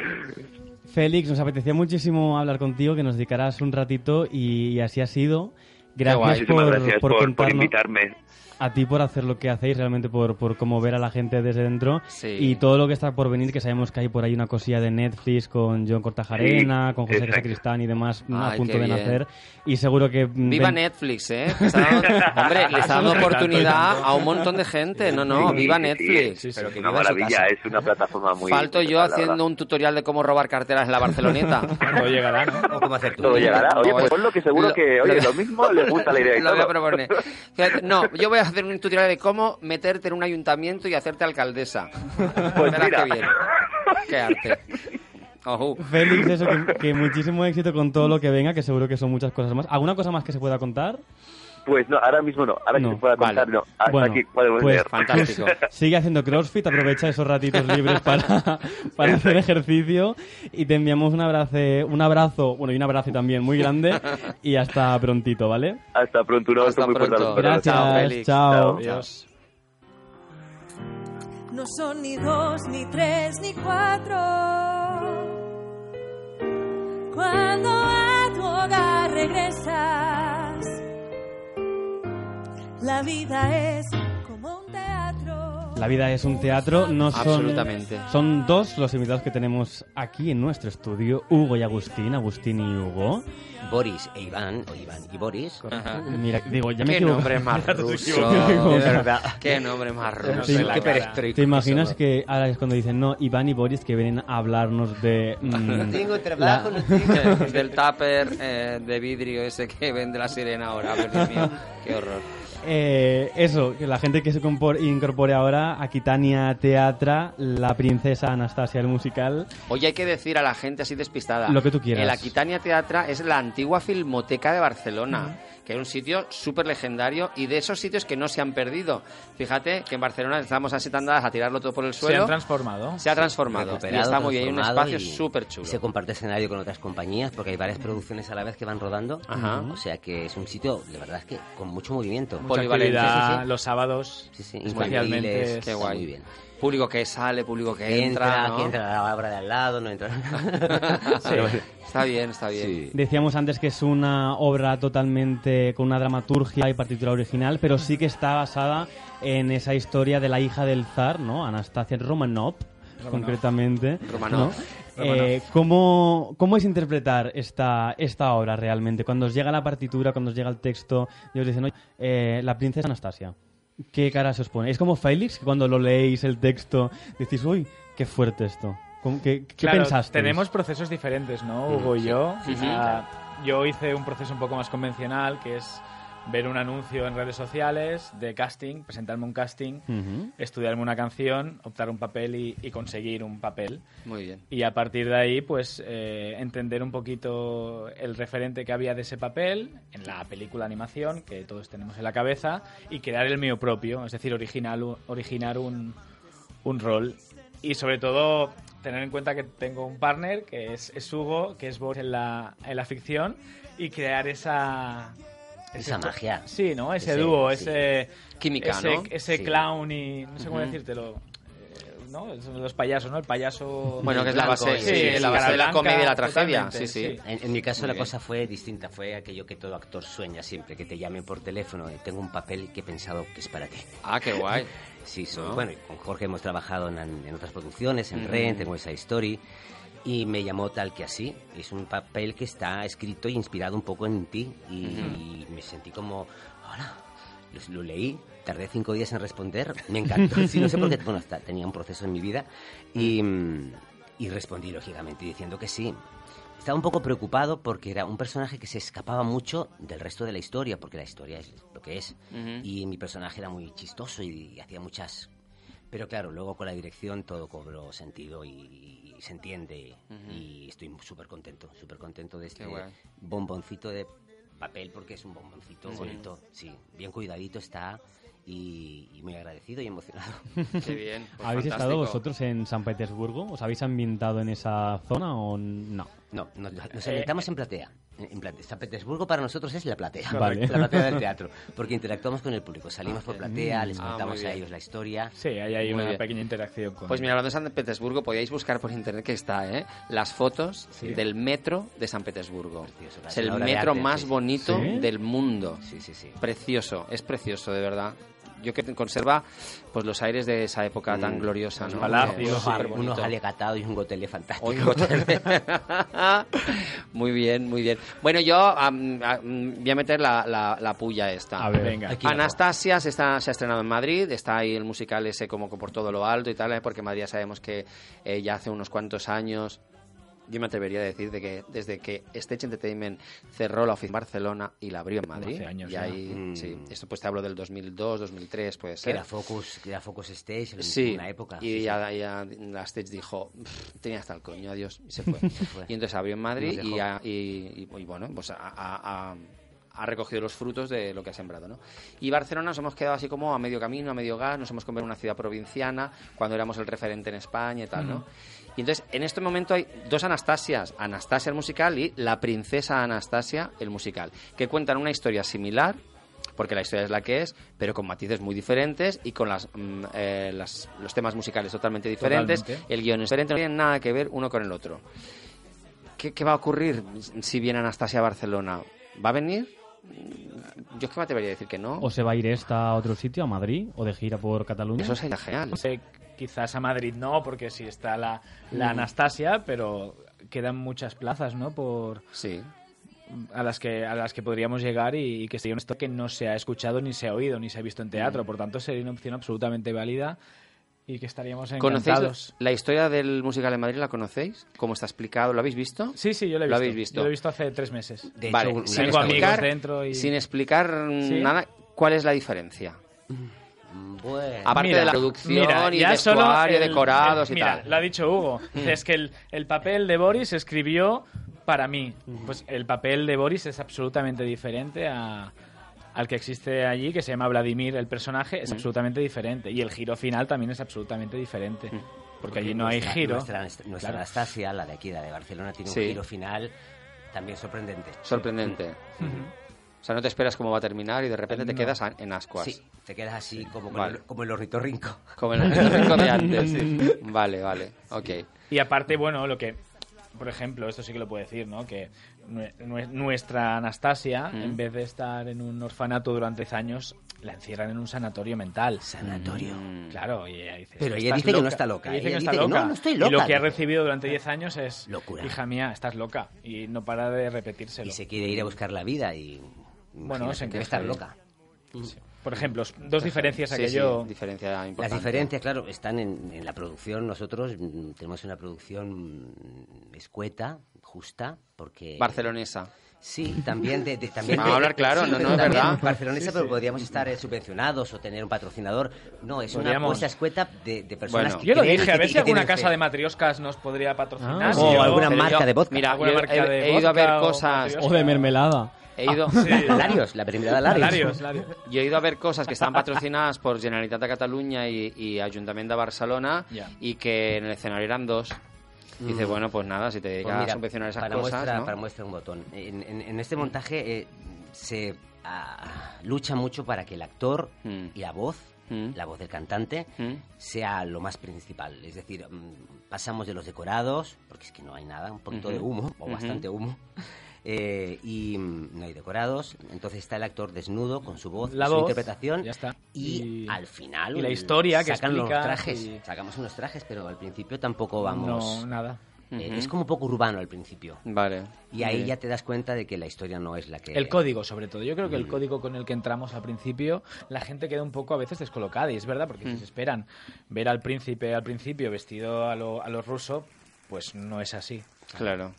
Félix, nos apetecía muchísimo hablar contigo, que nos dedicaras un ratito y, y así ha sido. Gracias, guay. Por, gracias por por, por invitarme. A ti por hacer lo que hacéis, realmente por, por cómo ver a la gente desde dentro Sí. y todo lo que está por venir, que sabemos que hay por ahí una cosilla de Netflix con John Cortajarena, Sí, con José. Sacristán y demás a Ay, punto qué de bien. nacer y seguro que... mm, viva ven- Netflix, ¿eh? Dando- [LAUGHS] hombre, le está dando oportunidad a un montón de gente. No, no, viva sí, Netflix. sí, Pero que una maravilla, casa. es una plataforma muy... Falto yo haciendo un tutorial de cómo robar carteras en la Barceloneta. [LAUGHS] Todo llegará, ¿no? ¿O cómo hacer tú? Todo llegará. Oye, pues ponlo que seguro lo- que, oye, lo- lo mismo le gusta la idea [LAUGHS] Lo voy a proponer. No, yo voy a hacer un tutorial de cómo meterte en un ayuntamiento y hacerte alcaldesa. [LAUGHS] Pues Verás mira. qué bien. Qué arte. Ojú. Félix, eso, que, que muchísimo éxito con todo lo que venga, que seguro que son muchas cosas más. ¿Alguna cosa más que se pueda contar? Pues no, ahora mismo no. Ahora No, que se pueda contar, vale. no. Hasta Bueno, aquí podemos pues, leer. Fantástico. [LAUGHS] Sigue haciendo CrossFit, aprovecha esos ratitos libres para, [LAUGHS] para hacer ejercicio y te enviamos un abrazo, un abrazo, bueno, y un abrazo también muy grande y hasta prontito, ¿vale? Hasta pronto, un abrazo Hasta muy pronto. Gracias, chao. Chao. Adiós. No son ni dos, ni tres, ni cuatro. Cuando a tu hogar regresas, la vida es como un teatro. La vida es un teatro, no son... Absolutamente. Son dos los invitados que tenemos aquí en nuestro estudio, Hugo y Agustín, Agustín y Hugo. Boris e Iván, o Iván y Boris. Mira, digo, ya me Qué equivoco. nombre [LAUGHS] más ruso. equivoco. de [LAUGHS] verdad. Qué nombre más ruso. Sí, Qué perestroico ¿Te imaginas que ahora es cuando dicen, no, Iván y Boris que vienen a hablarnos de... mm, [LAUGHS] Tengo trabajo, la- no tengo. Del tupper eh, de vidrio ese que vende la sirena ahora. Dios mío, qué horror. Eh, eso, que la gente que se incorpore ahora, Aquitania Teatra, la princesa Anastasia el musical. Oye, hay que decir a la gente así despistada. Lo que tú quieras. El Aquitania Teatra es la antigua filmoteca de Barcelona, que es un sitio súper legendario y de esos sitios que no se han perdido. Fíjate que en Barcelona estamos así tan dadas a tirarlo todo por el Se suelo. han transformado. Se ha transformado. Y recuperado, está muy bien. Hay un espacio y- súper chulo. y Se comparte escenario con otras compañías porque hay varias producciones a la vez que van rodando. Ajá. O sea que es un sitio, de verdad, es que con mucho movimiento. Mucha actividad Sí, sí. los sábados. Sí, sí, especialmente. infantiles, Qué guay. Muy bien. Público que sale, público que entra, entra. ¿no? que entra a la obra de al lado, no entra. [LAUGHS] Sí. Está bien, está bien. Sí. Decíamos antes que es una obra totalmente con una dramaturgia y partitura original, pero sí que está basada en esa historia de la hija del zar, ¿no? Anastasia Romanov, concretamente. Romanov. ¿no? Eh, ¿cómo, cómo es interpretar esta, esta obra realmente? Cuando os llega la partitura, cuando os llega el texto y os dicen, oye, eh, la princesa Anastasia, ¿qué cara se os pone? ¿Es como Félix, que cuando lo leéis el texto decís, uy, qué fuerte esto? ¿Cómo- ¿Qué, qué Claro, pensaste? Tenemos procesos diferentes, ¿no? Hugo y yo. Sí, sí, Ah, yo hice un proceso un poco más convencional, que es ver un anuncio en redes sociales de casting, presentarme un casting, estudiarme una canción, optar un papel y, y conseguir un papel. Muy bien. Y a partir de ahí, pues, eh, entender un poquito el referente que había de ese papel en la película animación que todos tenemos en la cabeza y crear el mío propio, es decir, original, originar un, un rol. Y sobre todo, tener en cuenta que tengo un partner, que es, es Hugo, que es Boris en la, en la ficción, y crear esa... Esa ese- magia. Sí, ¿no? Ese, Ese- dúo, sí. ese... Química, ese, ¿no? Ese Sí. clown y... No sé cómo Ujú. decírtelo. eh, ¿No? Los payasos, ¿no? El payaso... Bueno, que es la base, sí, sí, la base de la comedia y la tragedia. Sí, sí. sí. En, en mi caso Muy la bien. cosa fue distinta, fue aquello que todo actor sueña siempre, que te llamen por teléfono, y tengo un papel que he pensado que es para ti. Ah, qué guay. [LAUGHS] Sí, so- ¿No? bueno, con Jorge hemos trabajado en, en otras producciones, en Mm. Ren, tengo esa story, y me llamó tal que así. Es un papel que está escrito y inspirado un poco en ti, y, me sentí como, hola, lo, lo leí, tardé cinco días en responder, me encantó, [LAUGHS] sí, no sé por qué, bueno, hasta tenía un proceso en mi vida, y, y respondí lógicamente diciendo que sí. Estaba un poco preocupado porque era un personaje que se escapaba mucho del resto de la historia, porque la historia es lo que es. Ujú. Y mi personaje era muy chistoso y, hacía muchas... Pero claro, luego con la dirección todo cobró sentido y, y se entiende. Y estoy súper contento, súper contento de este bomboncito de papel porque es un bomboncito bonito. Sí, bien cuidadito está y, y muy agradecido y emocionado. [LAUGHS] Qué bien. pues ¿Habéis estado vosotros en San Petersburgo? ¿Os habéis ambientado en esa zona o no? No, nos, nos ambientamos en platea. En platea. San Petersburgo para nosotros es la platea. Vale. [LAUGHS] La platea del [LAUGHS] teatro. Porque interactuamos con el público. Salimos por platea, les Ah, contamos a ellos la historia. Sí, hay Muy una bien. pequeña interacción con... Pues mira, hablando de San Petersburgo, podíais buscar por internet que está, ¿eh? Las fotos Sí. del metro de San Petersburgo. Precioso, Es el metro arte, más sí. bonito ¿Sí? del mundo. Sí, sí, sí. Precioso, es precioso, de verdad. Yo que conserva pues los aires de esa época tan Mm. gloriosa, ¿no? palacios, Unos, sí, superbonito. unos alegatados y un gotelé fantástico. [LAUGHS] Muy bien, muy bien. Bueno, yo voy a meter la, la, la puya esta. A ver. Venga. Aquí Anastasia se, está, se ha estrenado en Madrid, está ahí el musical ese como que por todo lo alto y tal, ¿eh? porque Madrid ya sabemos que eh, ya hace unos cuantos años, yo me atrevería a decir de que desde que Stage Entertainment cerró la oficina en Barcelona y la abrió en Madrid, Hace años y ahí, Mm. sí, esto pues te hablo del 2002, 2003, puede Que ser. era Focus, que era Focus Stage en Sí, una época. y sí, sí. ya, ya la Stage dijo, "Pff, tenía hasta el coño, adiós, y se [LAUGHS] fue. fue. y entonces abrió en Madrid y, ha- y, y- y bueno, pues ha, recogido los frutos de lo que ha sembrado, ¿no? Y Barcelona nos hemos quedado así como a medio camino, a medio gas, nos hemos convertido en una ciudad provinciana cuando éramos el referente en España y tal, ¿no? Y entonces, en este momento hay dos Anastasias, Anastasia el musical y la princesa Anastasia el musical, que cuentan una historia similar, porque la historia es la que es, pero con matices muy diferentes y con las, mm, eh, las- los temas musicales totalmente diferentes. Totalmente. El guion es diferente, no tiene nada que ver uno con el otro. ¿Qué, qué va a ocurrir si viene Anastasia a Barcelona? ¿Va a venir? Mm, Yo es que me atrevería a decir que no. ¿O se va a ir esta a otro sitio, a Madrid, o de gira por Cataluña? Eso sería genial. No sé, quizás a Madrid no, porque sí está la, la Anastasia, pero quedan muchas plazas, ¿no? Por Sí. a las que a las que podríamos llegar y, y que sería un esto que no se ha escuchado ni se ha oído ni se ha visto en teatro, por tanto sería una opción absolutamente válida y que estaríamos ¿Conocéis encantados. la historia del musical en Madrid? ¿La conocéis? ¿Cómo está explicado? ¿Lo habéis visto? Sí, sí, yo lo he ¿Lo visto. habéis visto? Yo lo he visto hace tres meses. De vale, hecho, sin explicar, dentro y- sin explicar mm, ¿Sí? nada, ¿cuál es la diferencia? Bueno. Aparte Mira, de la producción mira, y ya solo vestuario, el- decorados el- y mira, tal. Mm. Lo ha dicho Hugo. [LAUGHS] Es que el, el papel de Boris escribió para mí. Pues el papel de Boris es absolutamente diferente a- al que existe allí, que se llama Vladimir, el personaje, es absolutamente diferente. Y el giro final también es absolutamente diferente. Porque allí no hay nuestra- giro. Nuestra, nuestra Claro. Anastasia, la de aquí, la de Barcelona, tiene Sí. un giro final también sorprendente. Sorprendente. O sea, no te esperas cómo va a terminar y de repente te quedas en ascuas. Sí, te quedas así como, con Vale. el, como el ornitorrinco. Como el de antes. [LAUGHS] sí. Vale, vale. Ok. Y aparte, bueno, lo que, por ejemplo, esto sí que lo puedo decir, ¿no? Que nue- nue- nuestra Anastasia, Mm. en vez de estar en un orfanato durante 10 años, la encierran en un sanatorio mental. Sanatorio. Mm. Claro, y ella dice... Pero ella "Estás dice que no está loca, Ella dice ella que no está que no, loca. no estoy Y lo que ha recibido durante 10 años es... Locura. Hija mía, estás loca. Y no para de repetírselo. Y se quiere ir a buscar la vida y... Bueno, se debe estar loca. Por ejemplo, dos diferencias aquello... sí, diferencia Las diferencias, claro, están en, en la producción. Nosotros mm, tenemos una producción mm, escueta, justa, porque... Barcelonesa. Sí, también de... de- también Vamos a hablar claro, no, no, es verdad. Barcelonesa, Sí, pero podríamos estar eh, subvencionados o tener un patrocinador. No, es una apuesta escueta de, de personas Bueno. que Yo lo dije, a ver si alguna casa fe. de matrioscas nos podría patrocinar. Ah, o yo- alguna marca yo- de vodka. Mira, Alguna yo marca he, de he ido a ver cosas. O de mermelada. He ido, [LAUGHS] Larios, la mermelada Larios. Larios, Larios. Yo he ido a ver cosas que estaban patrocinadas por Generalitat de Cataluña y, y Ayuntamiento de Barcelona Ya. y que en el escenario eran dos. Y dice, Mm. bueno, pues nada, si te dedicas Pues mira, a subvencionar esas para cosas, muestra, ¿no? para muestra un botón. En, en- en este montaje eh, se ah, lucha mucho para que el actor Mm. y la voz, Mm. la voz del cantante, Mm. sea lo más principal. Es decir, pasamos de los decorados, porque es que no hay nada, un poquito de humo, o bastante humo. Eh, y mm, no hay decorados, entonces está el actor desnudo con su voz, La su voz, interpretación, ya está. y, Y- al final y la historia que sacan los trajes, y- sacamos unos trajes, pero al principio tampoco vamos. No, nada. Eh. Es como un poco urbano al principio. Vale. Y ahí ya te das cuenta de que la historia no es la que... El código, sobre todo. Yo creo que el código con el que entramos al principio, la gente queda un poco a veces descolocada. Y es verdad, porque si se esperan ver al príncipe al principio vestido a lo, a lo ruso, pues no es así. Claro.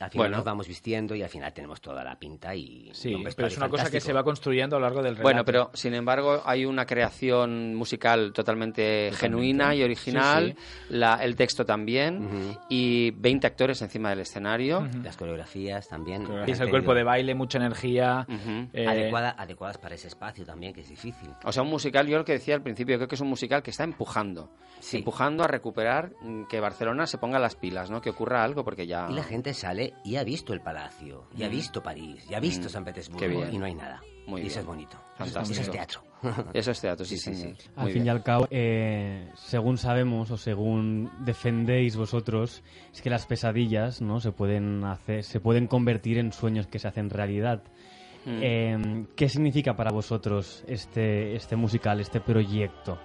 Al final Bueno. nos vamos vistiendo y al final tenemos toda la pinta y... Sí, un pero es una cosa que se va construyendo a lo largo del relato. Bueno, pero sin embargo hay una creación musical totalmente, genuina y original, Sí, La, el texto también, y 20 actores encima del escenario. Las coreografías también. Es el cuerpo de baile, mucha energía. Eh, adecuada- adecuadas para ese espacio también, que es difícil. O sea, un musical, yo lo que decía al principio, creo que es un musical que está empujando. Sí. Empujando a recuperar mm, que Barcelona se ponga las pilas, ¿no? Que ocurra algo, porque ya... Y la gente sale y ha visto el Palacio, y ha visto París, y ha visto Mm. San Petersburgo, y no hay nada. Muy y eso es bonito. Fantástico. Eso es teatro. [LAUGHS] Eso es teatro, sí, Sí, sí, señor. sí. Al Muy fin y al cabo, eh, según sabemos o según defendéis vosotros, es que las pesadillas no se pueden hacer, se pueden convertir en sueños que se hacen realidad. Mm. Eh, ¿Qué significa para vosotros este, este musical, este proyecto?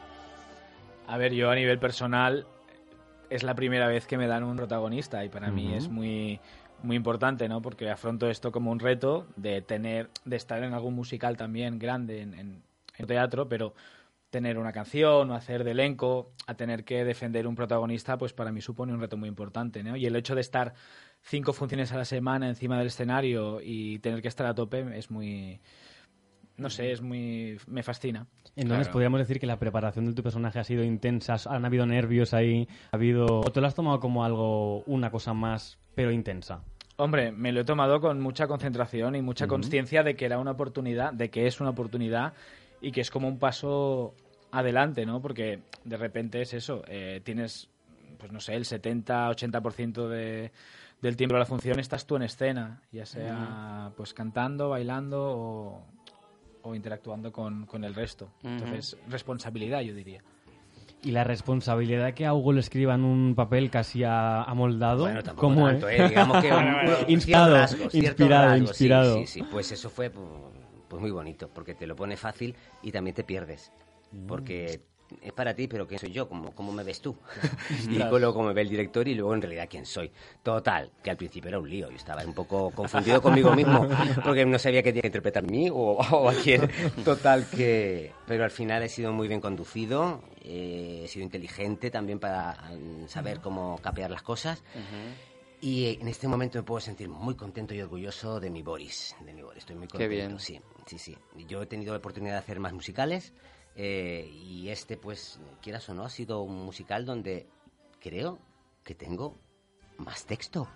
A ver, yo a nivel personal es la primera vez que me dan un protagonista y para mí es muy muy importante, ¿no? Porque afronto esto como un reto de tener de estar en algún musical también grande en, en- en teatro, pero tener una canción o hacer de elenco, a tener que defender un protagonista, pues para mí supone un reto muy importante, ¿no? Y el hecho de estar cinco funciones a la semana encima del escenario y tener que estar a tope es muy no sé, es muy me fascina. Entonces Claro. podríamos decir que la preparación de tu personaje ha sido intensa, han habido nervios ahí, ha habido... ¿O te lo has tomado como algo, una cosa más, pero intensa? Hombre, me lo he tomado con mucha concentración y mucha Ujú. conciencia de que era una oportunidad, de que es una oportunidad y que es como un paso adelante, ¿no? Porque de repente es eso, eh, tienes, pues no sé, el 70-80% de, del tiempo de la función estás tú en escena, ya sea pues cantando, bailando o, o interactuando con, con el resto. Entonces, responsabilidad, yo diría. Y la responsabilidad que a Hugo le escriban un papel casi a- amoldado, Bueno, ¿cómo tanto? ¿eh? Digamos que [LAUGHS] un- Inspirado, rasgos, inspirado, rasgos, sí, inspirado. Sí, sí, pues eso fue pues, pues muy bonito, porque te lo pone fácil y también te pierdes. Porque es para ti, pero ¿quién soy yo? ¿Cómo, cómo me ves tú? [LAUGHS] y luego cómo me ve el director y luego en realidad quién soy. Total, que al principio era un lío. Yo estaba un poco confundido conmigo mismo [LAUGHS] porque no sabía qué tenía que interpretar a mí o, o a quién. Total, que... Pero al final he sido muy bien conducido, eh, he sido inteligente también para mm, saber cómo capear las cosas. Y eh, en este momento me puedo sentir muy contento y orgulloso de mi Boris. De mi Boris. Estoy muy Qué contento. bien. Sí, sí, sí. Yo he tenido la oportunidad de hacer más musicales eh, y este, pues, quieras o no, ha sido un musical donde creo que tengo más texto.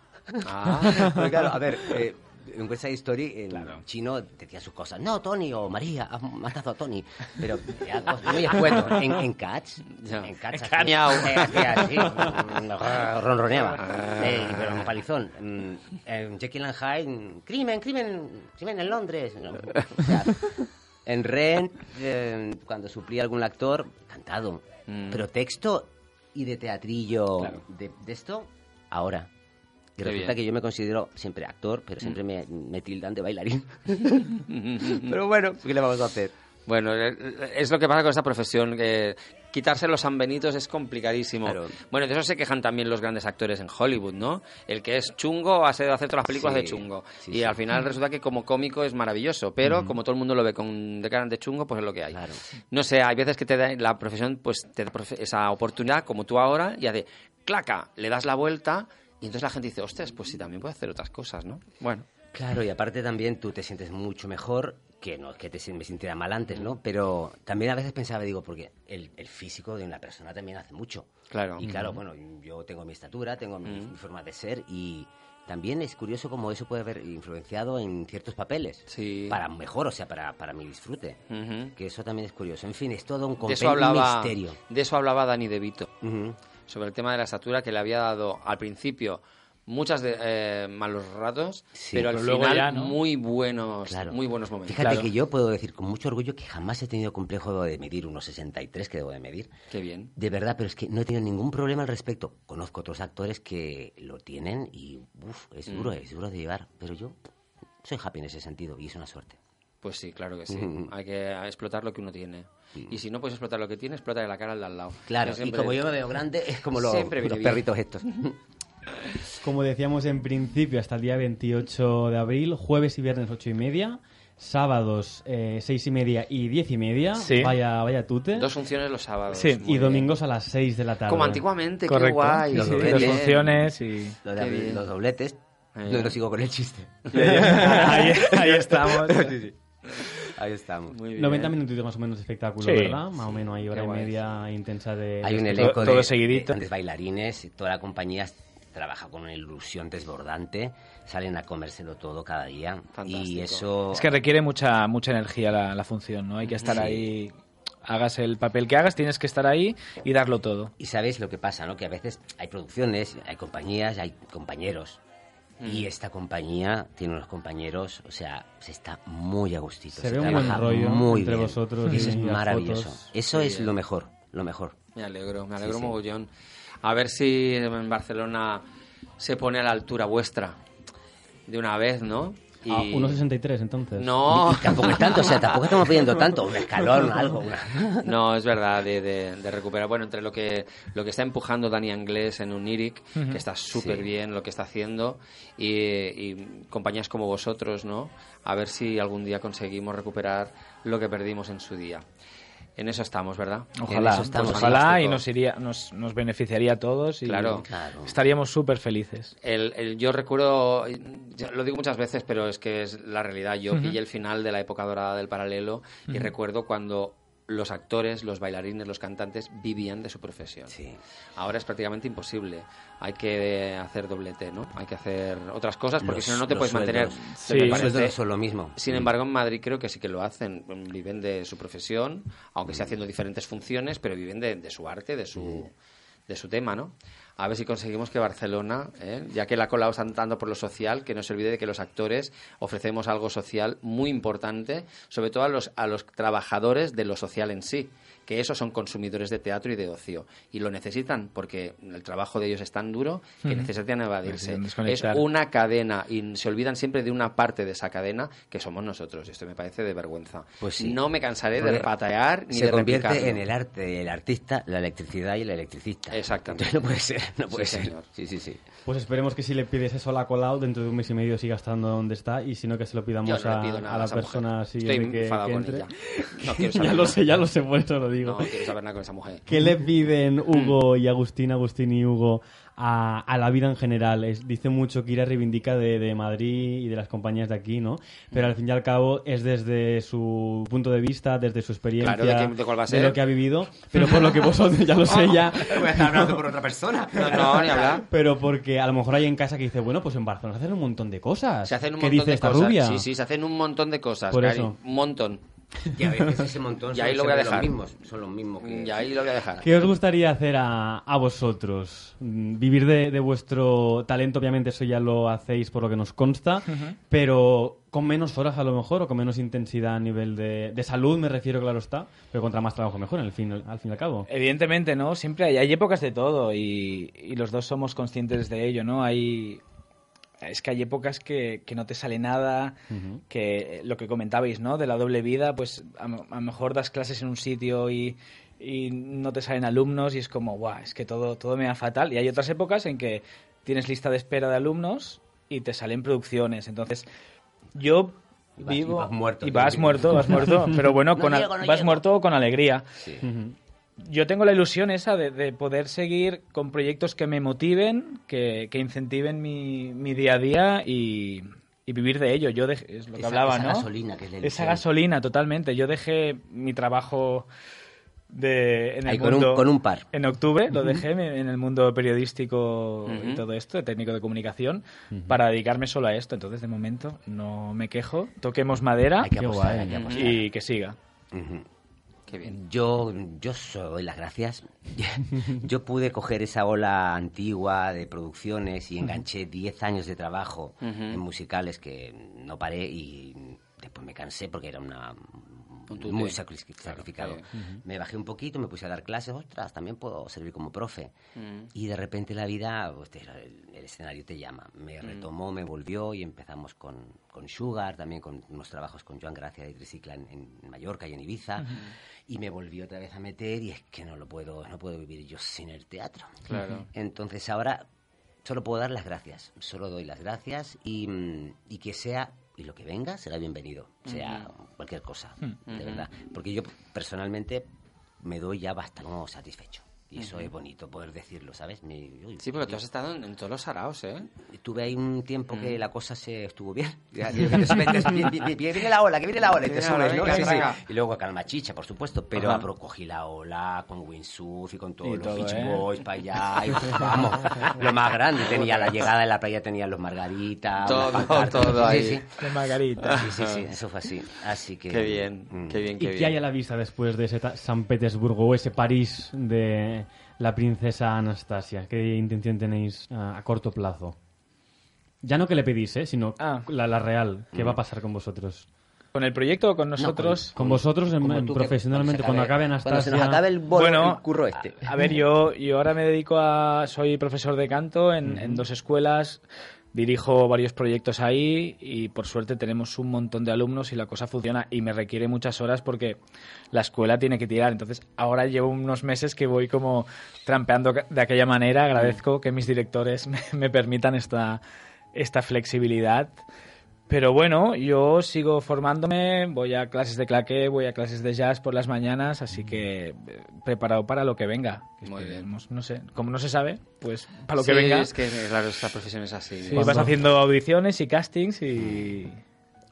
Ah. [LAUGHS] Claro, a ver, eh, en West Side Story en chino decía sus cosas. No, Tony o María, has matado a Tony. Pero ya, muy escueto. En, en Cats, en Cats, En así. Miau. eh, mm, [LAUGHS] ronroneaba. Eh, pero un palizón. Mm, En Jekyll and Hyde, mm, crimen, crimen, crimen en Londres. No, o sea, en Ren, eh, cuando suplía algún actor, cantado. Mm. Pero texto y de teatrillo Claro. de, de esto, ahora. Y Qué resulta bien. que yo me considero siempre actor, pero siempre me, me tildan de bailarín. [LAUGHS] pero bueno, ¿qué le vamos a hacer? Bueno, eh, es lo que pasa con esta profesión, que quitarse los sanbenitos es complicadísimo. Claro. Bueno, de eso se quejan también los grandes actores en Hollywood, ¿no? El que es chungo hace de hacer todas las películas Sí, de chungo. sí, y sí. al final resulta que como cómico es maravilloso, pero como todo el mundo lo ve con de cara de chungo, pues es lo que hay. Claro. No sé, hay veces que te da la profesión, pues te da esa oportunidad, como tú ahora, y hace claca, le das la vuelta, y entonces la gente dice, ostras, pues sí, también puede hacer otras cosas, ¿no? Bueno. Claro, y aparte también tú te sientes mucho mejor, que no es que te, me sintiera mal antes, ¿no? Pero también a veces pensaba, digo, porque el, el físico de una persona también hace mucho. Claro. Y claro, bueno, yo tengo mi estatura, tengo mi, mi forma de ser y también es curioso cómo eso puede haber influenciado en ciertos papeles. Sí. Para mejor, o sea, para, para mi disfrute. Ujú. Que eso también es curioso. En fin, es todo un De eso hablaba, misterio. de eso hablaba Dani De Vito. Ujú. Sobre el tema de la estatura que le había dado al principio muchas de, eh, malos ratos, Sí, pero al pero final ya, ¿no? muy buenos, Claro. muy buenos momentos. Fíjate Claro. que yo puedo decir con mucho orgullo que jamás he tenido complejo de medir unos 63 que debo de medir. Qué bien. De verdad, pero es que no he tenido ningún problema al respecto. Conozco otros actores que lo tienen y uf, es duro, es duro de llevar. Pero yo soy happy en ese sentido y es una suerte. Pues sí, claro que sí. Mm. Hay que explotar lo que uno tiene. Y si no puedes explotar lo que tiene, explota la cara al de al lado. Claro, y como yo me veo grande, es como los, los perritos estos. [LAUGHS] Como decíamos en principio, hasta el día 28 de abril, jueves y viernes 8 y media, sábados eh, 6 y media y 10 y media, Sí. vaya, vaya tute, Dos funciones los sábados. Sí. y bien. domingos a las 6 de la tarde. Como antiguamente, qué Correcto. guay. Los Sí, qué dos dobletes. funciones y... De Qué los dobletes. Eh. No, no sigo con el chiste. [LAUGHS] ahí, ahí [LAUGHS] estamos. Ahí estamos. Muy bien. 90 minutitos más o menos de espectáculo, Sí. ¿verdad? Más o menos hay hora Qué y guay. media intensa de... Hay un elenco todo de, seguidito. de grandes bailarines, y toda la compañía trabaja con una ilusión desbordante, salen a comérselo todo cada día y Fantástico. eso Es que requiere mucha mucha energía la, la función, ¿no? Hay que estar Sí. ahí, hagas el papel que hagas, tienes que estar ahí y darlo todo. y sabéis lo que pasa, ¿no? Que a veces hay producciones, hay compañías, hay compañeros. Y esta compañía tiene unos compañeros, o sea, se está muy a gustito. Se ve un buen trabaja rollo muy entre bien. vosotros Y eso y es maravilloso. fotos. Eso es bien. lo mejor, lo mejor. Me alegro, me alegro Sí, sí. mogollón. A ver si en Barcelona se pone a la altura vuestra de una vez, ¿no? Y... Ah, 1,63 entonces. No, Y tampoco es tanto, o sea, tampoco estamos pidiendo tanto, un escalón, [LAUGHS] algo. una- [LAUGHS] no, es verdad, de, de- de recuperar. Bueno, entre lo que, lo que está empujando Dani Anglés en Uniric, que está súper Sí. bien lo que está haciendo, y, y compañías como vosotros, ¿no? A ver si algún día conseguimos recuperar lo que perdimos en su día. En eso estamos, ¿verdad? Ojalá, eso estamos, pues ojalá y nos iría, nos, nos beneficiaría a todos y Claro. Claro. estaríamos súper felices. El, el- yo recuerdo, lo digo muchas veces, pero es que es la realidad. Yo pillé el final de la época dorada del paralelo y recuerdo cuando los actores, los bailarines, los cantantes vivían de su profesión. Sí. Ahora es prácticamente imposible. Hay que hacer doblete, ¿no? Hay que hacer otras cosas porque si no, no te puedes mantener. Sí, Me parece- son lo mismo. sin embargo, en Madrid creo que sí que lo hacen. Viven de su profesión, aunque sea haciendo diferentes funciones, pero viven de, de su arte, de su, de su tema, ¿no? A ver si conseguimos que Barcelona, ¿eh? ya que la cola está andando por lo social, que no se olvide de que los actores ofrecemos algo social muy importante, sobre todo a los, a los trabajadores de lo social en sí, que esos son consumidores de teatro y de ocio. Y lo necesitan porque el trabajo de ellos es tan duro que necesitan evadirse. Es una cadena y se olvidan siempre de una parte de esa cadena que somos nosotros. Esto me parece de vergüenza. Pues sí. No me cansaré de patear ni se de convierte replicarlo. en el arte, el artista, la electricidad y el electricista. Exactamente. No puede ser, no puede Sí, ser. señor. Sí, sí, sí. Pues esperemos que si le pides eso a la Colau, dentro de un mes y medio siga estando donde está y si no que se lo pidamos no a, a la persona siguiente Estoy que, enfadado que con entre. ella. No [LAUGHS] ya lo sé, ya lo sé, por eso lo digo. No quiero saber nada con esa mujer. [LAUGHS] ¿Qué le piden [LAUGHS] Hugo y Agustín, Agustín y Hugo a, a la vida en general? Es, dice mucho que Ira reivindica de, de Madrid y de las compañías de aquí, ¿no? Pero al fin y al cabo es desde su punto de vista, desde su experiencia, Claro, ¿de lo que ha vivido, pero por lo que vosotros, ya lo sé ya, [LAUGHS] Voy a estar hablando por otra persona. No, no, ni hablar. pero porque a lo mejor hay en casa que dice, bueno, pues en Barcelona se hacen un montón de cosas. Se hacen un ¿Qué montón dice de esta cosas. rubia? Sí, sí, se hacen un montón de cosas. Por Cari, eso. Un montón. Y a veces ese montón [LAUGHS] Y son ahí lo voy a dejar. los mismos. Son los mismos que... Y ahí lo voy a dejar. ¿Qué os gustaría hacer a, a vosotros? Mm, Vivir de, de vuestro talento, obviamente eso ya lo hacéis por lo que nos consta, pero con menos horas a lo mejor o con menos intensidad a nivel de, de salud, me refiero, claro está, pero contra más trabajo mejor, en el fin, al fin y al cabo. Evidentemente, ¿no? Siempre hay, hay épocas de todo y, y los dos somos conscientes de ello, ¿no? Hay... Es que hay épocas que, que no te sale nada, que lo que comentabais, ¿no? De la doble vida, pues a, lo- mejor das clases en un sitio y, y no te salen alumnos y es como, guau, es que todo, todo me va fatal. Y hay otras épocas en que tienes lista de espera de alumnos y te salen producciones. Entonces, yo Y vas- vivo... y vas muerto, Y vas muerto, vas muerto. [LAUGHS] Pero bueno, No con al- llego, no vas llego. muerto con alegría Sí. Yo tengo la ilusión esa de, de poder seguir con proyectos que me motiven, que, que incentiven mi, mi día a día y, y vivir de ello. Yo dejé- es lo que Esa- hablaba, esa ¿no? gasolina que es la Esa gasolina, totalmente. Yo dejé mi trabajo de, en el Ahí con un- mundo- con un par. En octubre lo dejé me- en el mundo periodístico y todo esto, de técnico de comunicación, para dedicarme solo a esto. Entonces, de momento, no me quejo. Toquemos madera Hay que Qué apostar, guay. hay que apostar. y que siga. Qué bien. Yo, yo os doy las gracias. [LAUGHS] Yo pude coger esa ola antigua de producciones y enganché 10 años de trabajo en musicales que no paré y después me cansé porque era una muy sacri- sacrificado. claro. Me bajé un poquito, me puse a dar clases, ostras, también puedo servir como profe. Mm. Y de repente la vida, pues, el, el escenario te llama. Me retomó, me volvió y empezamos con, con Sugar, también con unos trabajos con Joan Gracia y Tricicla en, en Mallorca y en Ibiza. Y me volvió otra vez a meter y es que no lo puedo, no puedo vivir yo sin el teatro. Claro. Entonces ahora solo puedo dar las gracias, solo doy las gracias y, mm, y que sea, y lo que venga, será bienvenido, sea cualquier cosa, de verdad. Porque yo personalmente me doy ya bastante como satisfecho. Y eso es bonito poder decirlo, ¿sabes? Me- uy, Sí, porque tú has estado en, en todos los saraos, ¿eh? Tuve ahí un tiempo que Mm. la cosa se estuvo bien. [LAUGHS] Ya, bien, [LAUGHS] viene la ola, que viene la ola. Y, te subes, ¿no? Sí, sí. Y luego a Calmachicha, por supuesto. Pero, pero cogí la ola con Windsurf y con todos Y los todo, Beach ¿eh? Boys para allá. [LAUGHS] Y, vamos, lo más grande. Tenía la llegada de la playa, tenía los Margaritas. Todo, pancartas. todo ahí. Sí, sí. De Margarita. Sí, sí, sí, eso fue así. Así que... Qué bien, mm. qué bien, ¿Y qué qué bien. hay a la vista después de ese San Petersburgo o ese París de la princesa Anastasia? ¿Qué intención tenéis ah, a corto plazo? Ya no que le pedís, ¿eh? sino Ah. la, la real. Mm. ¿Qué va a pasar con vosotros? ¿Con el proyecto o con nosotros? Con vosotros en- profesionalmente, cuando acabe Anastasia... Cuando se nos acabe el, bolo, Bueno, el curro este. A ver, yo, yo ahora me dedico a... Soy profesor de canto en, en dos escuelas, dirijo varios proyectos ahí y por suerte tenemos un montón de alumnos y la cosa funciona y me requiere muchas horas porque la escuela tiene que tirar. Entonces ahora llevo unos meses que voy como trampeando de aquella manera. Agradezco que mis directores [LAUGHS] me, permitan esta, esta flexibilidad. Pero bueno, yo sigo formándome, voy a clases de claqué, voy a clases de jazz por las mañanas, así que eh, preparado para lo que venga. Que Muy bien. esperemos, No sé, como no se sabe, pues para lo que Sí, venga. es que, claro, esta profesión es así. Sí, vas haciendo audiciones y castings y Y